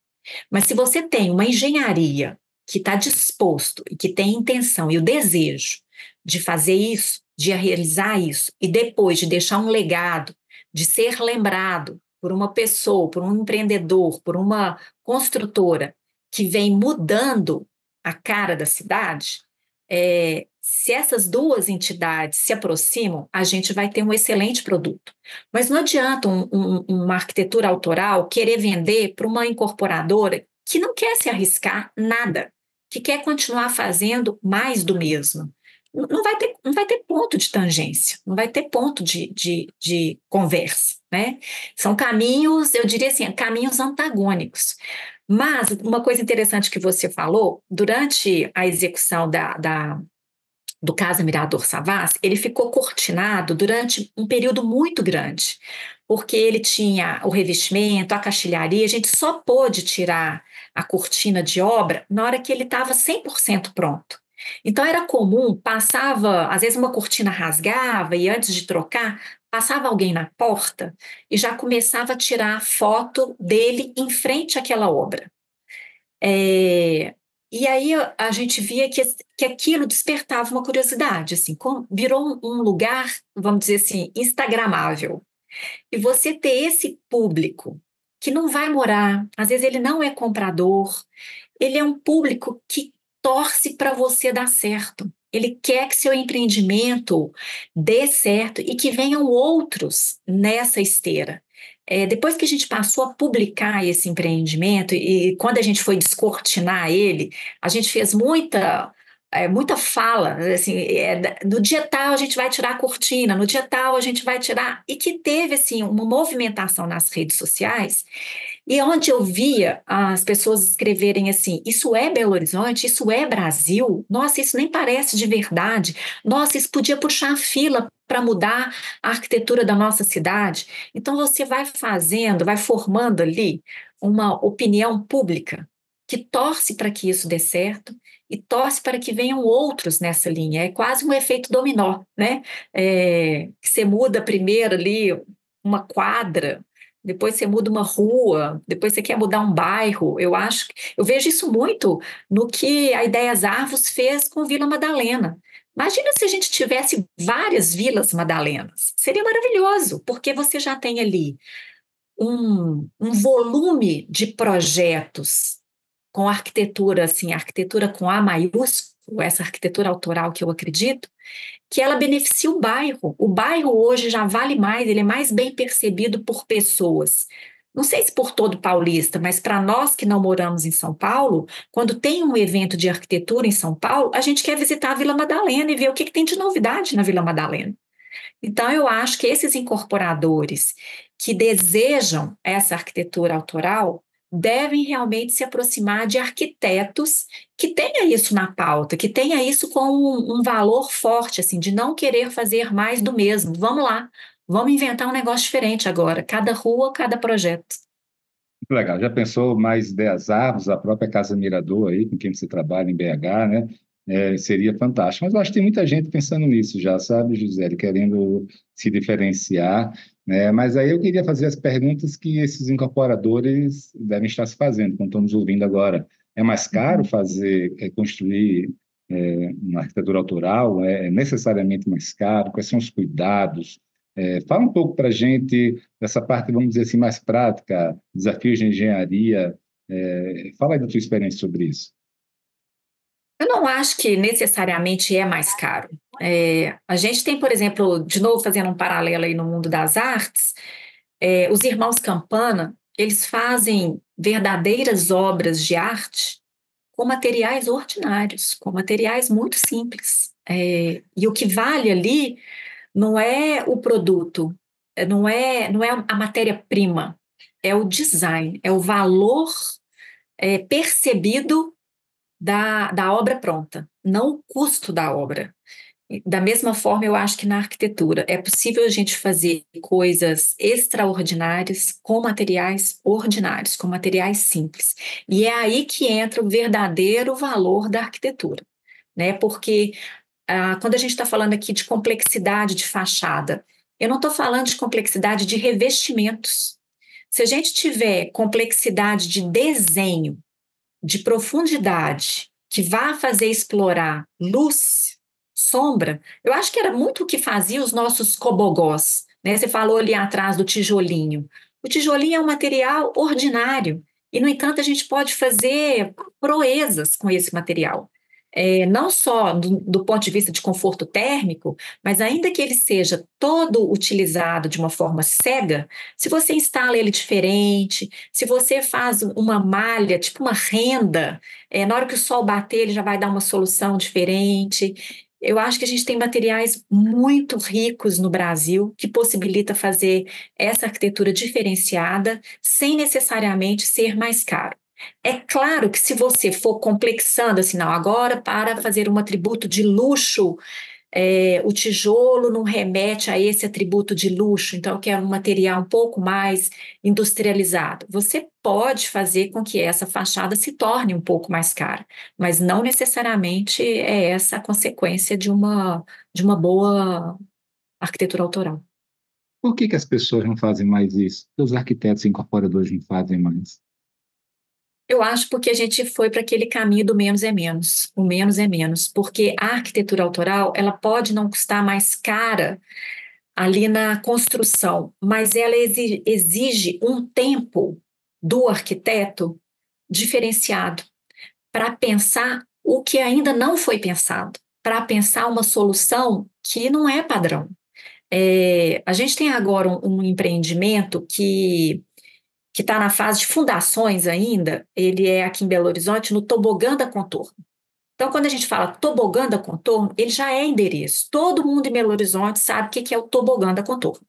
Mas se você tem uma engenharia que está disposto e que tem intenção e o desejo de fazer isso, de realizar isso, e depois de deixar um legado, de ser lembrado por uma pessoa, por um empreendedor, por uma construtora que vem mudando a cara da cidade, é, se essas duas entidades se aproximam, a gente vai ter um excelente produto. Mas não adianta um, um, uma arquitetura autoral querer vender para uma incorporadora que não quer se arriscar nada que quer continuar fazendo mais do mesmo. Não vai ter, não vai ter ponto de tangência, não vai ter ponto de, de, de conversa. Né? São caminhos, eu diria assim, caminhos antagônicos. Mas uma coisa interessante que você falou, durante a execução da, da, do caso Mirador Savas, ele ficou cortinado durante um período muito grande, porque ele tinha o revestimento, a caixilharia, a gente só pôde tirar a cortina de obra na hora que ele estava 100% pronto. Então era comum, passava, às vezes uma cortina rasgava e antes de trocar, passava alguém na porta e já começava a tirar foto dele em frente àquela obra. É, e aí a gente via que, que aquilo despertava uma curiosidade, assim, virou um lugar, vamos dizer assim, instagramável. E você ter esse público que não vai morar, às vezes ele não é comprador, ele é um público que torce para você dar certo. Ele quer que seu empreendimento dê certo e que venham outros nessa esteira. É, depois que a gente passou a publicar esse empreendimento e, e quando a gente foi descortinar ele, a gente fez muita é, muita fala, assim, é, no dia tal a gente vai tirar a cortina, no dia tal a gente vai tirar, e que teve, assim, uma movimentação nas redes sociais, e onde eu via as pessoas escreverem assim, isso é Belo Horizonte, isso é Brasil, nossa, isso nem parece de verdade, nossa, isso podia puxar a fila para mudar a arquitetura da nossa cidade. Então você vai fazendo, vai formando ali uma opinião pública que torce para que isso dê certo e torce para que venham outros nessa linha. É quase um efeito dominó, né? É, você muda primeiro ali uma quadra, depois você muda uma rua, depois você quer mudar um bairro. Eu acho, eu vejo isso muito no que a Ideias Arvos fez com Vila Madalena. Imagina se a gente tivesse várias Vilas Madalenas. Seria maravilhoso, porque você já tem ali um, um volume de projetos com arquitetura, assim, arquitetura com A maiúsculo, essa arquitetura autoral que eu acredito, que ela beneficia o bairro. O bairro hoje já vale mais, ele é mais bem percebido por pessoas. Não sei se por todo paulista, mas para nós que não moramos em São Paulo, quando tem um evento de arquitetura em São Paulo, a gente quer visitar a Vila Madalena e ver o que, que tem de novidade na Vila Madalena. Então, eu acho que esses incorporadores que desejam essa arquitetura autoral, devem realmente se aproximar de arquitetos que tenha isso na pauta, que tenha isso com um, um, valor forte, assim, de não querer fazer mais do mesmo. Vamos lá, vamos inventar um negócio diferente agora, cada rua, cada projeto. Legal. Já pensou mais ideias árvores, a própria Casa Mirador aí, com quem você trabalha em BH, né? É, seria fantástico. Mas eu acho que tem muita gente pensando nisso já, sabe, Gisele, querendo se diferenciar né? Mas aí eu queria fazer as perguntas que esses incorporadores devem estar se fazendo, como estamos ouvindo agora. É mais caro uhum. fazer, é, construir é, uma arquitetura autoral? É, é necessariamente mais caro? Quais são os cuidados? É, fala um pouco para a gente dessa parte, vamos dizer assim, mais prática, desafios de engenharia. É, fala aí da tua experiência sobre isso. Eu não acho que necessariamente é mais caro. É, a gente tem, por exemplo, de novo fazendo um paralelo aí no mundo das artes, é, os irmãos Campana, eles fazem verdadeiras obras de arte com materiais ordinários, com materiais muito simples. É, e o que vale ali não é o produto, não é, não é a matéria-prima, é o design, é o valor é, percebido da, da obra pronta, não o custo da obra. Da mesma forma, eu acho que na arquitetura é possível a gente fazer coisas extraordinárias com materiais ordinários, com materiais simples. E é aí que entra o verdadeiro valor da arquitetura, né? Porque ah, quando a gente está falando aqui de complexidade de fachada, eu não estou falando de complexidade de revestimentos. Se a gente tiver complexidade de desenho, de profundidade, que vá fazer explorar luz, sombra, eu acho que era muito o que fazia os nossos cobogós. Né? Você falou ali atrás do tijolinho. O tijolinho é um material ordinário, e, no entanto, a gente pode fazer proezas com esse material. É, não só do, do, ponto de vista de conforto térmico, mas ainda que ele seja todo utilizado de uma forma cega, se você instala ele diferente, se você faz uma malha, tipo uma renda, é, na hora que o sol bater, ele já vai dar uma solução diferente. Eu acho que a gente tem materiais muito ricos no Brasil que possibilita fazer essa arquitetura diferenciada sem necessariamente ser mais caro. É claro que se você for complexando assim, não, agora para fazer um atributo de luxo, é, o tijolo não remete a esse atributo de luxo, então que é um material um pouco mais industrializado. Você pode fazer com que essa fachada se torne um pouco mais cara, mas não necessariamente é essa a consequência de uma, de uma boa arquitetura autoral. Por que, que as pessoas não fazem mais isso? Os arquitetos incorporadores não fazem mais? Eu acho porque a gente foi para aquele caminho do menos é menos, o menos é menos, porque a arquitetura autoral ela pode não custar mais cara ali na construção, mas ela exige um tempo do arquiteto diferenciado para pensar o que ainda não foi pensado, para pensar uma solução que não é padrão. É, a gente tem agora um, um empreendimento que que está na fase de fundações ainda, ele é aqui em Belo Horizonte, no Tobogã da Contorno. Então, quando a gente fala Tobogã da Contorno, ele já é endereço. Todo mundo em Belo Horizonte sabe o que é o Tobogã da Contorno.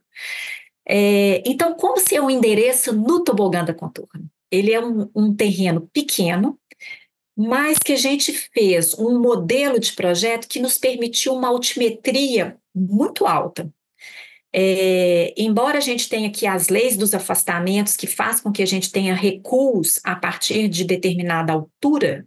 É, então, como ser um endereço no Tobogã da Contorno? Ele é um, um terreno pequeno, mas que a gente fez um modelo de projeto que nos permitiu uma altimetria muito alta. É, embora a gente tenha aqui as leis dos afastamentos que faz com que a gente tenha recuos a partir de determinada altura,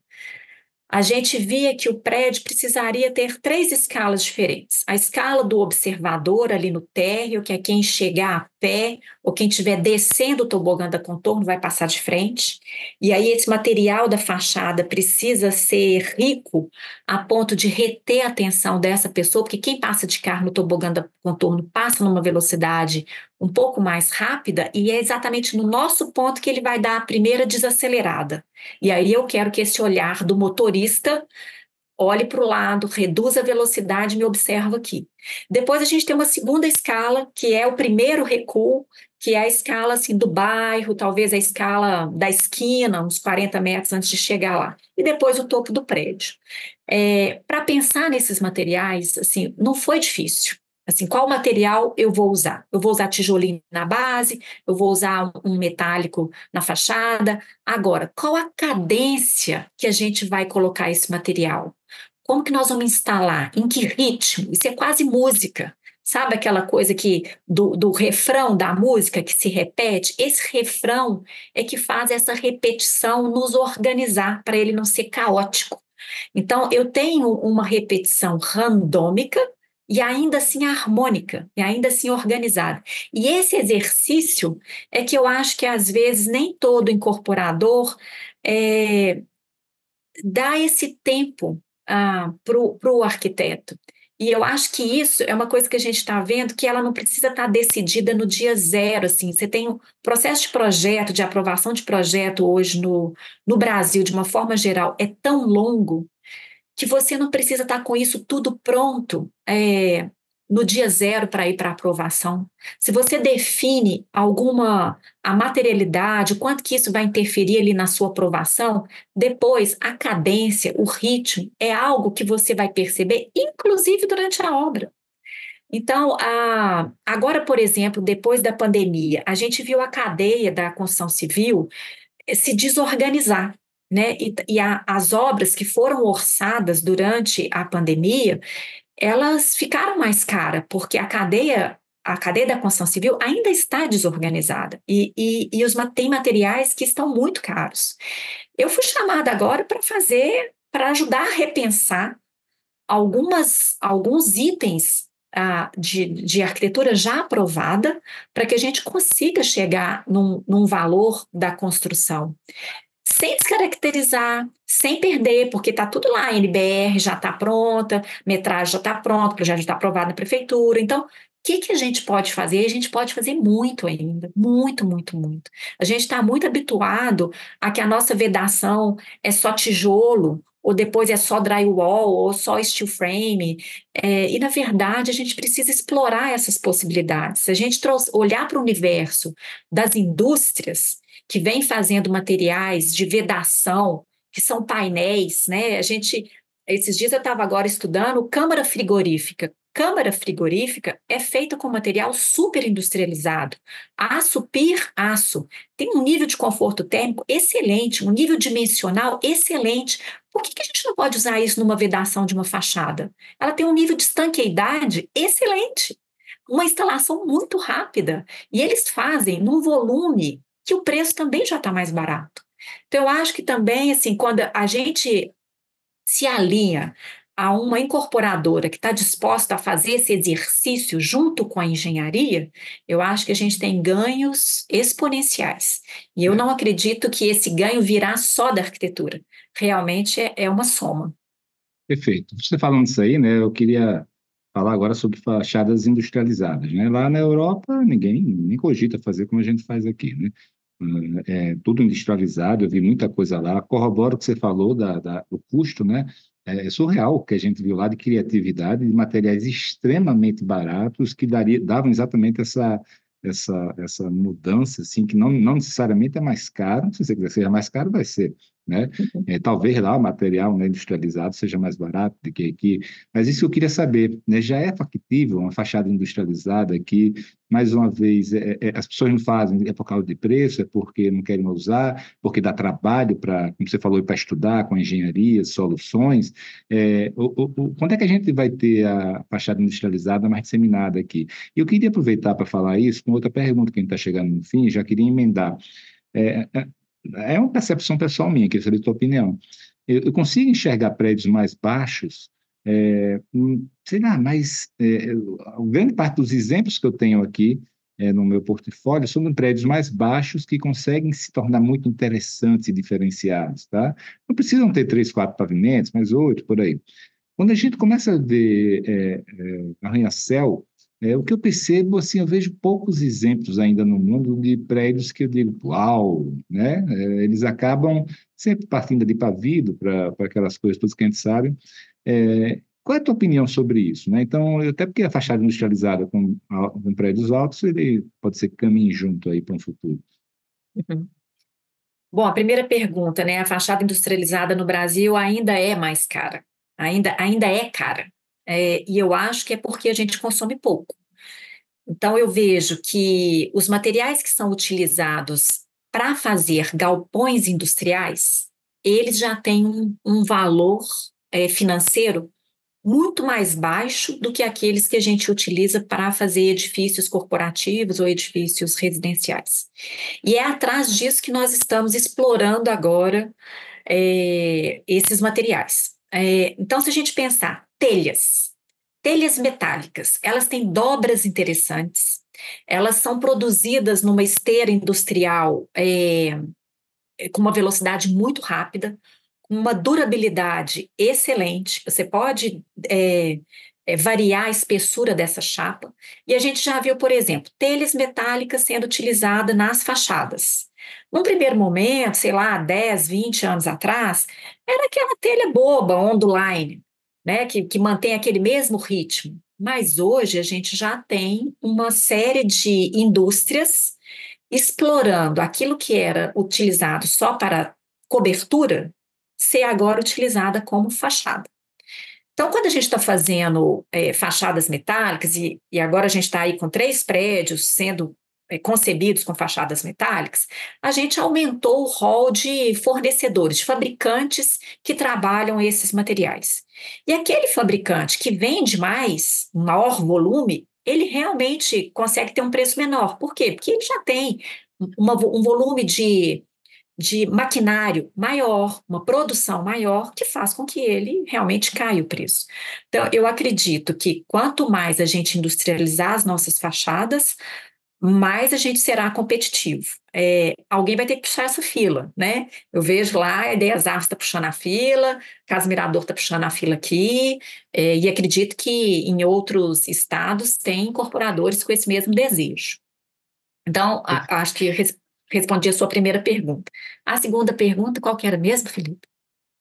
a gente via que o prédio precisaria ter três escalas diferentes. A escala do observador ali no térreo, que é quem chegar pé, ou quem estiver descendo o tobogã da contorno vai passar de frente. E aí esse material da fachada precisa ser rico a ponto de reter a atenção dessa pessoa, porque quem passa de carro no tobogã da contorno passa numa velocidade um pouco mais rápida, e é exatamente no nosso ponto que ele vai dar a primeira desacelerada. E aí eu quero que esse olhar do motorista olhe para o lado, reduza a velocidade me observa aqui. Depois a gente tem uma segunda escala, que é o primeiro recuo, que é a escala assim, do bairro, talvez a escala da esquina, uns 40 metros antes de chegar lá. E depois o topo do prédio. É, para pensar nesses materiais, assim, não foi difícil. Assim, qual material eu vou usar? Eu vou usar tijolinho na base, eu vou usar um metálico na fachada. Agora, qual a cadência que a gente vai colocar esse material? Como que nós vamos instalar? Em que ritmo? Isso é quase música. Sabe aquela coisa que do, do refrão da música que se repete? Esse refrão é que faz essa repetição nos organizar para ele não ser caótico. Então, eu tenho uma repetição randômica, e ainda assim harmônica, e ainda assim organizada. E esse exercício é que eu acho que às vezes nem todo incorporador é, dá esse tempo ah, para o arquiteto. E eu acho que isso é uma coisa que a gente está vendo que ela não precisa estar tá decidida no dia zero. Assim, você tem um processo de projeto, de aprovação de projeto hoje no, no Brasil, de uma forma geral, é tão longo que você não precisa estar com isso tudo pronto é, no dia zero para ir para aprovação. Se você define alguma a materialidade, quanto que isso vai interferir ali na sua aprovação, depois a cadência, o ritmo é algo que você vai perceber, inclusive durante a obra. Então, a, agora, por exemplo, depois da pandemia, a gente viu a cadeia da construção civil eh, se desorganizar. Né? E, e a, as obras que foram orçadas durante a pandemia, elas ficaram mais caras, porque a cadeia a cadeia da construção civil ainda está desorganizada e, e, e os, tem materiais que estão muito caros. Eu fui chamada agora para fazer, para ajudar a repensar algumas, alguns itens ah, de, de arquitetura já aprovada para que a gente consiga chegar num, num valor da construção sem descaracterizar, sem perder, porque está tudo lá, a NBR já está pronta, metragem já está pronta, o projeto já está aprovado na prefeitura. Então, o que, que a gente pode fazer? A gente pode fazer muito ainda, muito, muito, muito. A gente está muito habituado a que a nossa vedação é só tijolo, ou depois é só drywall, ou só steel frame. É, e, na verdade, a gente precisa explorar essas possibilidades. Se a gente olhar para o universo das indústrias, que vem fazendo materiais de vedação, que são painéis, né? A gente, esses dias eu estava agora estudando câmara frigorífica. Câmara frigorífica é feita com material super industrializado. Aço PIR aço. Tem um nível de conforto térmico excelente, um nível dimensional excelente. Por que, que a gente não pode usar isso numa vedação de uma fachada? Ela tem um nível de estanqueidade excelente uma instalação muito rápida. E eles fazem num volume que o preço também já está mais barato. Então, eu acho que também, assim, quando a gente se alinha a uma incorporadora que está disposta a fazer esse exercício junto com a engenharia, eu acho que a gente tem ganhos exponenciais. E eu não acredito que esse ganho virá só da arquitetura. Realmente é, é uma soma. Perfeito. Você falando isso aí, né, eu queria falar agora sobre fachadas industrializadas. Né? Lá na Europa, ninguém nem cogita fazer como a gente faz aqui. Né? É, tudo industrializado, eu vi muita coisa lá. Corroboro o que você falou da, da, do custo, né? É, é surreal o que a gente viu lá de criatividade, de materiais extremamente baratos que daria, davam exatamente essa, essa, essa mudança, assim, que não, não necessariamente é mais caro, se você quiser seja mais caro, vai ser, né? Uhum. É, talvez lá o material né, industrializado seja mais barato do que aqui, mas isso eu queria saber, né? Já é factível uma fachada industrializada aqui? Mais uma vez, é, é, as pessoas não fazem, é por causa de preço, é porque não querem usar, porque dá trabalho para, como você falou, para estudar com engenharia, soluções. É, quando é que a gente vai ter a fachada industrializada mais disseminada aqui? E eu queria aproveitar para falar isso com outra pergunta que a gente está chegando no fim, já queria emendar. É, é uma percepção pessoal minha, queria saber a tua opinião. Eu, eu, consigo enxergar prédios mais baixos, é, hum, sei lá, mas é, grande parte dos exemplos que eu tenho aqui é, no meu portfólio são de prédios mais baixos que conseguem se tornar muito interessantes e diferenciados, tá? Não precisam ter três, quatro pavimentos, mas oito, por aí. Quando a gente começa a ver é, é, arranha-céu, é, o que eu percebo, assim, eu vejo poucos exemplos ainda no mundo de prédios que eu digo, uau, né? É, eles acabam sempre partindo de pavido para aquelas coisas todas que a gente sabe. É, qual é a tua opinião sobre isso? Né? Então, até porque a fachada industrializada com, com prédios altos, ele pode ser que caminhe junto aí para um futuro. Uhum. Bom, a primeira pergunta, né? A fachada industrializada no Brasil ainda é mais cara. Ainda, ainda é cara é, e eu acho que é porque a gente consome pouco. Então, eu vejo que os materiais que são utilizados para fazer galpões industriais, eles já têm um, um valor é, financeiro muito mais baixo do que aqueles que a gente utiliza para fazer edifícios corporativos ou edifícios residenciais. E é atrás disso que nós estamos explorando agora é, esses materiais. É, então, se a gente pensar, telhas, telhas metálicas, elas têm dobras interessantes, elas são produzidas numa esteira industrial é, com uma velocidade muito rápida, uma durabilidade excelente. Você pode é, é, variar a espessura dessa chapa. E a gente já viu, por exemplo, telhas metálicas sendo utilizada nas fachadas. Num primeiro momento, sei lá, 10, 20 anos atrás, era aquela telha boba, on-line, né, que, que mantém aquele mesmo ritmo. Mas hoje a gente já tem uma série de indústrias explorando aquilo que era utilizado só para cobertura, ser agora utilizada como fachada. Então, quando a gente está fazendo é, fachadas metálicas, e, e, agora a gente está aí com três prédios sendo é, concebidos com fachadas metálicas, a gente aumentou o rol de fornecedores, de fabricantes que trabalham esses materiais. E aquele fabricante que vende mais, maior volume, ele realmente consegue ter um preço menor. Por quê? Porque ele já tem uma, um volume de de maquinário maior, uma produção maior, que faz com que ele realmente caia o preço. Então, eu acredito que quanto mais a gente industrializar as nossas fachadas, mais a gente será competitivo. É, alguém vai ter que puxar essa fila, né? Eu vejo lá, a Ideias Artes está puxando a fila, Casa Mirador está puxando a fila aqui, é, e acredito que em outros estados tem incorporadores com esse mesmo desejo. Então, a, acho que respondi a sua primeira pergunta. A segunda pergunta, qual que era mesmo, Felipe?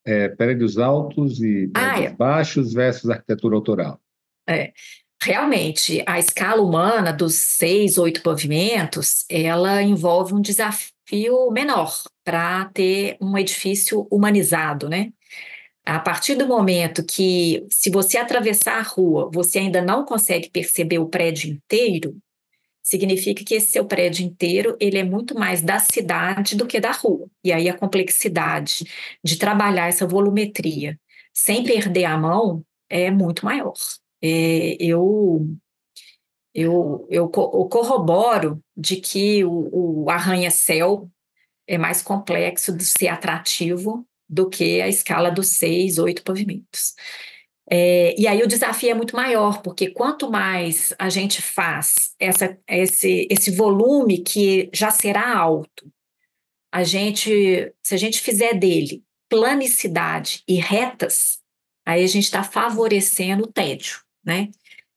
É, prédios altos e prédios ah, é. baixos versus arquitetura autoral. É. Realmente, a escala humana dos seis, oito pavimentos, ela envolve um desafio menor para ter um edifício humanizado, né? A partir do momento que, se você atravessar a rua, você ainda não consegue perceber o prédio inteiro, significa que esse seu prédio inteiro ele é muito mais da cidade do que da rua. E aí a complexidade de trabalhar essa volumetria sem perder a mão é muito maior. É, eu, eu, eu, corroboro de que o, o arranha-céu é mais complexo de ser atrativo do que a escala dos seis, oito pavimentos. É, e aí o desafio é muito maior, porque quanto mais a gente faz essa, esse, esse volume que já será alto, a gente, se a gente fizer dele planicidade e retas, aí a gente está favorecendo o tédio, né?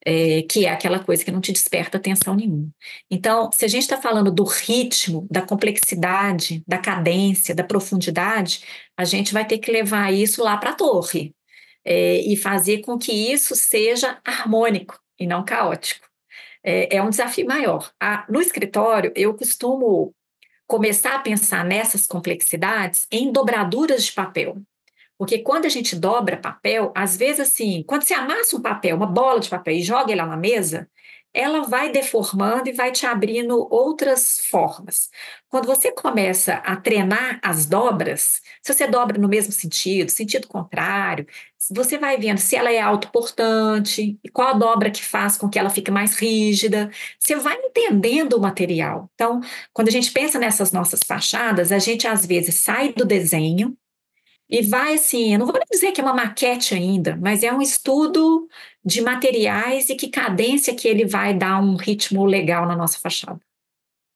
É, que é aquela coisa que não te desperta atenção nenhuma. Então, se a gente está falando do ritmo, da complexidade, da cadência, da profundidade, a gente vai ter que levar isso lá para a torre, é, e fazer com que isso seja harmônico e não caótico. É, é um desafio maior. A, no escritório, eu costumo começar a pensar nessas complexidades em dobraduras de papel. Porque quando a gente dobra papel, às vezes assim, quando você amassa um papel, uma bola de papel e joga lá na mesa, ela vai deformando e vai te abrindo outras formas. Quando você começa a treinar as dobras, se você dobra no mesmo sentido, sentido contrário, você vai vendo se ela é autoportante e qual a dobra que faz com que ela fique mais rígida. Você vai entendendo o material. Então, quando a gente pensa nessas nossas fachadas, a gente às vezes sai do desenho e vai assim, eu não vou dizer que é uma maquete ainda, mas é um estudo de materiais e que cadência que ele vai dar um ritmo legal na nossa fachada.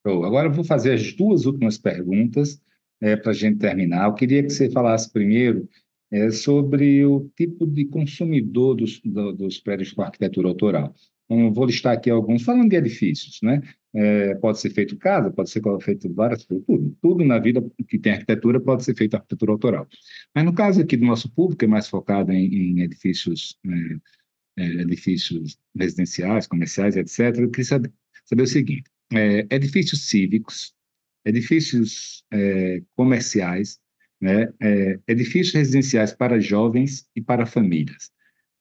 Agora eu vou fazer as duas últimas perguntas é, para a gente terminar. Eu queria que você falasse primeiro é, sobre o tipo de consumidor dos, do, dos prédios com arquitetura autoral. Então, eu vou listar aqui alguns, falando de edifícios, né? É, pode ser feito casa, pode ser feito várias coisas, tudo, tudo na vida que tem arquitetura pode ser feito arquitetura autoral. Mas no caso aqui do nosso público, é mais focado em, em edifícios, é, é, edifícios residenciais, comerciais, etc., eu queria saber, saber o seguinte: é, edifícios cívicos, edifícios é, comerciais, né, é, edifícios residenciais para jovens e para famílias.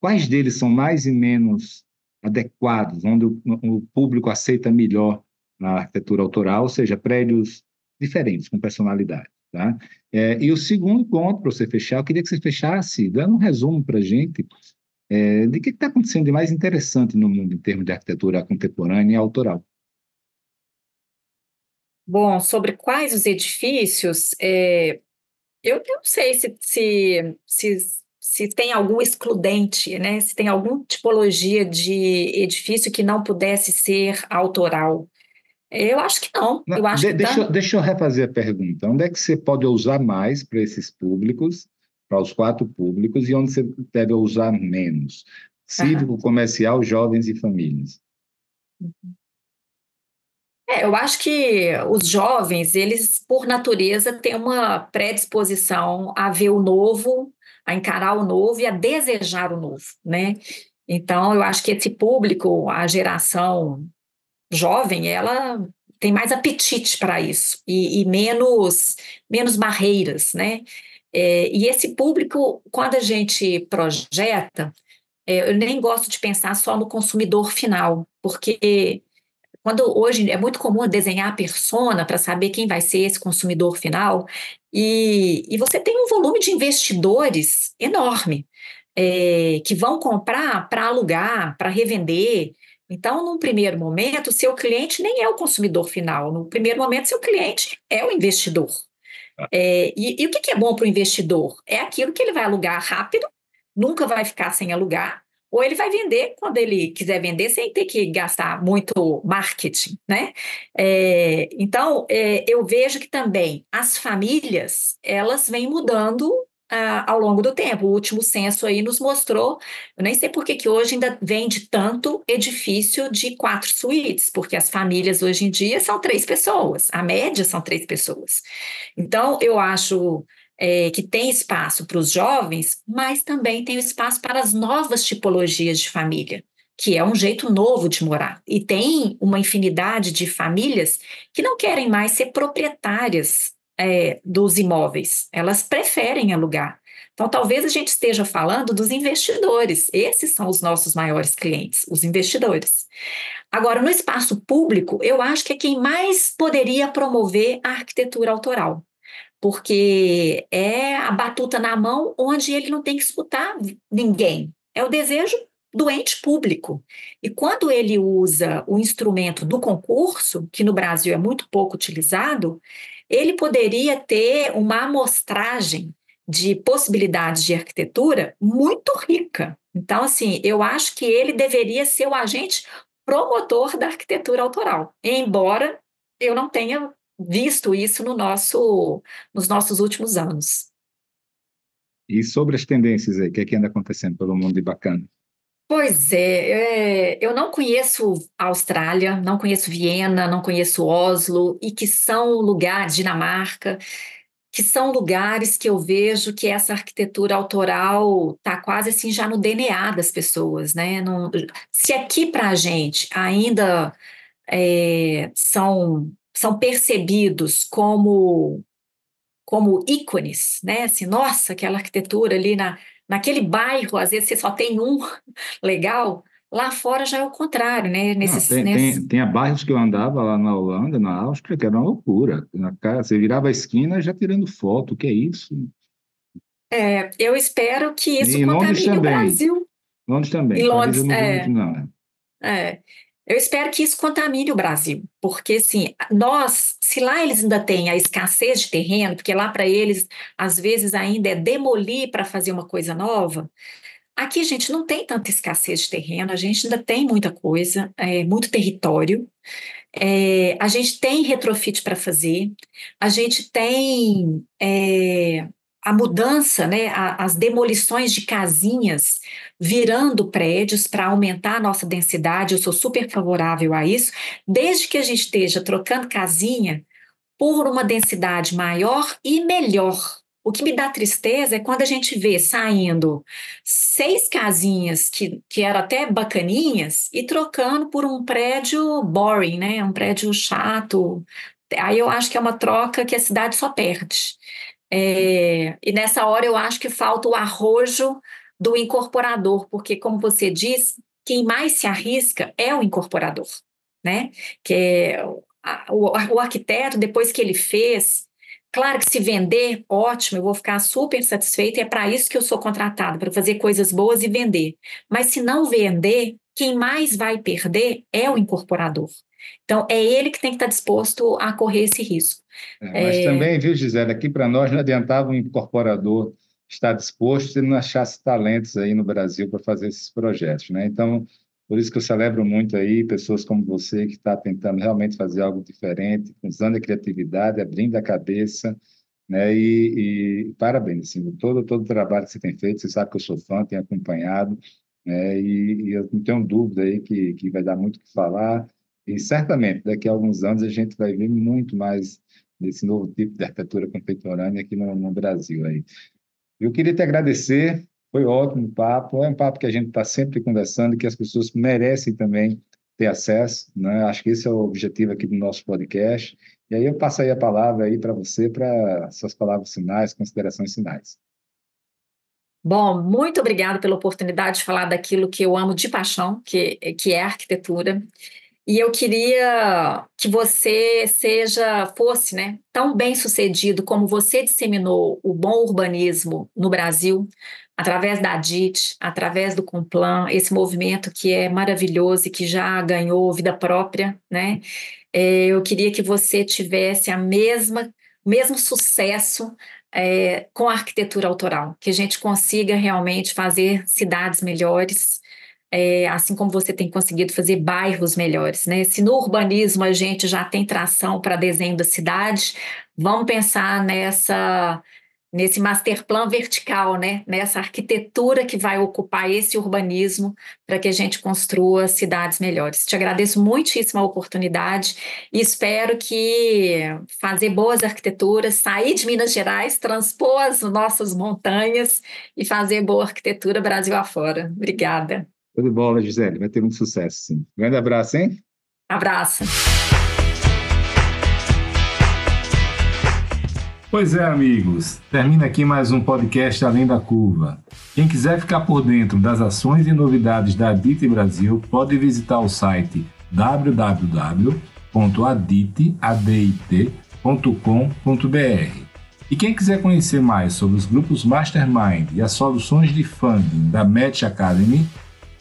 Quais deles são mais e menos adequados, onde o, o público aceita melhor na arquitetura autoral, ou seja, prédios diferentes, com personalidade. Tá? É, e o segundo ponto, para você fechar, eu queria que você fechasse dando um resumo para a gente é, de que está acontecendo de mais interessante no mundo em termos de arquitetura contemporânea e autoral. Bom, sobre quais os edifícios, é, eu não sei se, se, se se tem algum excludente, né? se tem alguma tipologia de edifício que não pudesse ser autoral. Eu acho que não. não eu acho de, que deixa, tá... deixa eu refazer a pergunta. Onde é que você pode usar mais para esses públicos, para os quatro públicos, e onde você deve usar menos? Cívico, comercial, jovens e famílias. Uhum. É, eu acho que os jovens, eles, por natureza, têm uma predisposição a ver o novo, a encarar o novo e a desejar o novo, né? Então, eu acho que esse público, a geração jovem, ela tem mais apetite para isso e, e, menos, menos barreiras, né? É, e esse público, quando a gente projeta, é, eu nem gosto de pensar só no consumidor final, porque quando hoje é muito comum desenhar a persona para saber quem vai ser esse consumidor final, e, e você tem um volume de investidores enorme é, que vão comprar para alugar, para revender. Então, num primeiro momento, seu cliente nem é o consumidor final. No primeiro momento, seu cliente é o investidor. É, e, e, o que é bom para o investidor? É aquilo que ele vai alugar rápido, nunca vai ficar sem alugar, ou ele vai vender quando ele quiser vender sem ter que gastar muito marketing, né? É, então, é, eu vejo que também as famílias, elas vêm mudando ah, ao longo do tempo. O último censo aí nos mostrou, eu nem sei por que, que hoje ainda vende tanto edifício de quatro suítes, porque as famílias hoje em dia são três pessoas, a média são três pessoas. Então, eu acho é, que tem espaço para os jovens, mas também tem espaço para as novas tipologias de família que é um jeito novo de morar. E tem uma infinidade de famílias que não querem mais ser proprietárias é, dos imóveis, elas preferem alugar. Então, talvez a gente esteja falando dos investidores, esses são os nossos maiores clientes, os investidores. Agora, no espaço público, eu acho que é quem mais poderia promover a arquitetura autoral, porque é a batuta na mão onde ele não tem que escutar ninguém, é o desejo do ente público. E quando ele usa o instrumento do concurso, que no Brasil é muito pouco utilizado, ele poderia ter uma amostragem de possibilidades de arquitetura muito rica. Então, assim, eu acho que ele deveria ser o agente promotor da arquitetura autoral, embora eu não tenha visto isso no nosso, nos nossos últimos anos. E sobre as tendências aí, o que, é que anda acontecendo pelo mundo de bacana? Pois é, é, eu não conheço a Austrália, não conheço Viena, não conheço Oslo, e que são lugares, Dinamarca, que são lugares que eu vejo que essa arquitetura autoral está quase assim já no DNA das pessoas, né? Não, se aqui para a gente ainda é, são, são percebidos como como ícones, né? Assim, nossa, aquela arquitetura ali na, Naquele bairro, às vezes você só tem um legal, lá fora já é o contrário, né? Nesses, Não, tem, nesses... tem, tem bairros que eu andava lá na Holanda, na Áustria, que era uma loucura. Na casa, você virava a esquina já tirando foto, o que é isso? É, eu espero que isso e contamine o Brasil. Londres também. E Londres, é, não, né? é. Eu espero que isso contamine o Brasil, porque assim, nós, se lá eles ainda têm a escassez de terreno, porque lá para eles às vezes ainda é demolir para fazer uma coisa nova, aqui a gente não tem tanta escassez de terreno, a gente ainda tem muita coisa, é, muito território, é, a gente tem retrofit para fazer, a gente tem é, a mudança, né, as demolições de casinhas virando prédios para aumentar a nossa densidade, eu sou super favorável a isso, desde que a gente esteja trocando casinha por uma densidade maior e melhor. O que me dá tristeza é quando a gente vê saindo seis casinhas que, que eram até bacaninhas e trocando por um prédio boring, né? Um prédio chato. Aí eu acho que é uma troca que a cidade só perde. É, e nessa hora eu acho que falta o arrojo do incorporador, porque, como você diz, quem mais se arrisca é o incorporador, né? Que é o, o arquiteto, depois que ele fez, Claro que se vender, ótimo, eu vou ficar super satisfeita, e é para isso que eu sou contratada, para fazer coisas boas e vender. Mas se não vender, quem mais vai perder é o incorporador. Então, é ele que tem que estar disposto a correr esse risco. É, mas é... também, viu, Gisele, aqui para nós não adiantava um incorporador estar disposto se não achasse talentos aí no Brasil para fazer esses projetos, né? Então, por isso que eu celebro muito aí pessoas como você que está tentando realmente fazer algo diferente, usando a criatividade, abrindo a cabeça, né? E, e parabéns, assim, todo todo o trabalho que você tem feito. Você sabe que eu sou fã, tenho acompanhado, né? E, e eu não tenho dúvida aí que que vai dar muito o que falar E certamente, daqui a alguns anos, a gente vai ver muito mais desse novo tipo de arquitetura contemporânea aqui no, no Brasil. Aí. Eu queria te agradecer, foi ótimo o papo, é um papo que a gente está sempre conversando e que as pessoas merecem também ter acesso, né? Acho que esse é o objetivo aqui do nosso podcast. E aí eu passo aí a palavra aí para você, para suas palavras finais, considerações finais. Bom, muito obrigada pela oportunidade de falar daquilo que eu amo de paixão, que, que é a arquitetura. E eu queria que você seja, fosse, né, tão bem sucedido como você disseminou o bom urbanismo no Brasil, através da DIT, através do Complan, esse movimento que é maravilhoso e que já ganhou vida própria, né? É, eu queria que você tivesse a mesma, mesmo sucesso é, com a arquitetura autoral, que a gente consiga realmente fazer cidades melhores, é, assim como você tem conseguido fazer bairros melhores, né? Se no urbanismo a gente já tem tração para desenho da cidade, vamos pensar nessa nesse master plan vertical, né? Nessa arquitetura que vai ocupar esse urbanismo para que a gente construa cidades melhores. Te agradeço muitíssimo a oportunidade e espero que fazer boas arquiteturas, sair de Minas Gerais, transpor as nossas montanhas e fazer boa arquitetura Brasil afora. Obrigada. Tudo de bola, Gisele. Vai ter muito sucesso, sim. Grande abraço, hein? Abraço. Pois é, amigos. Termina aqui mais um podcast Além da Curva. Quem quiser ficar por dentro das ações e novidades da Adite Brasil, pode visitar o site www.adit.com.br. E quem quiser conhecer mais sobre os grupos Mastermind e as soluções de funding da Match Academy,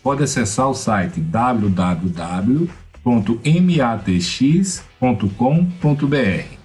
pode acessar o site www.matx.com.br.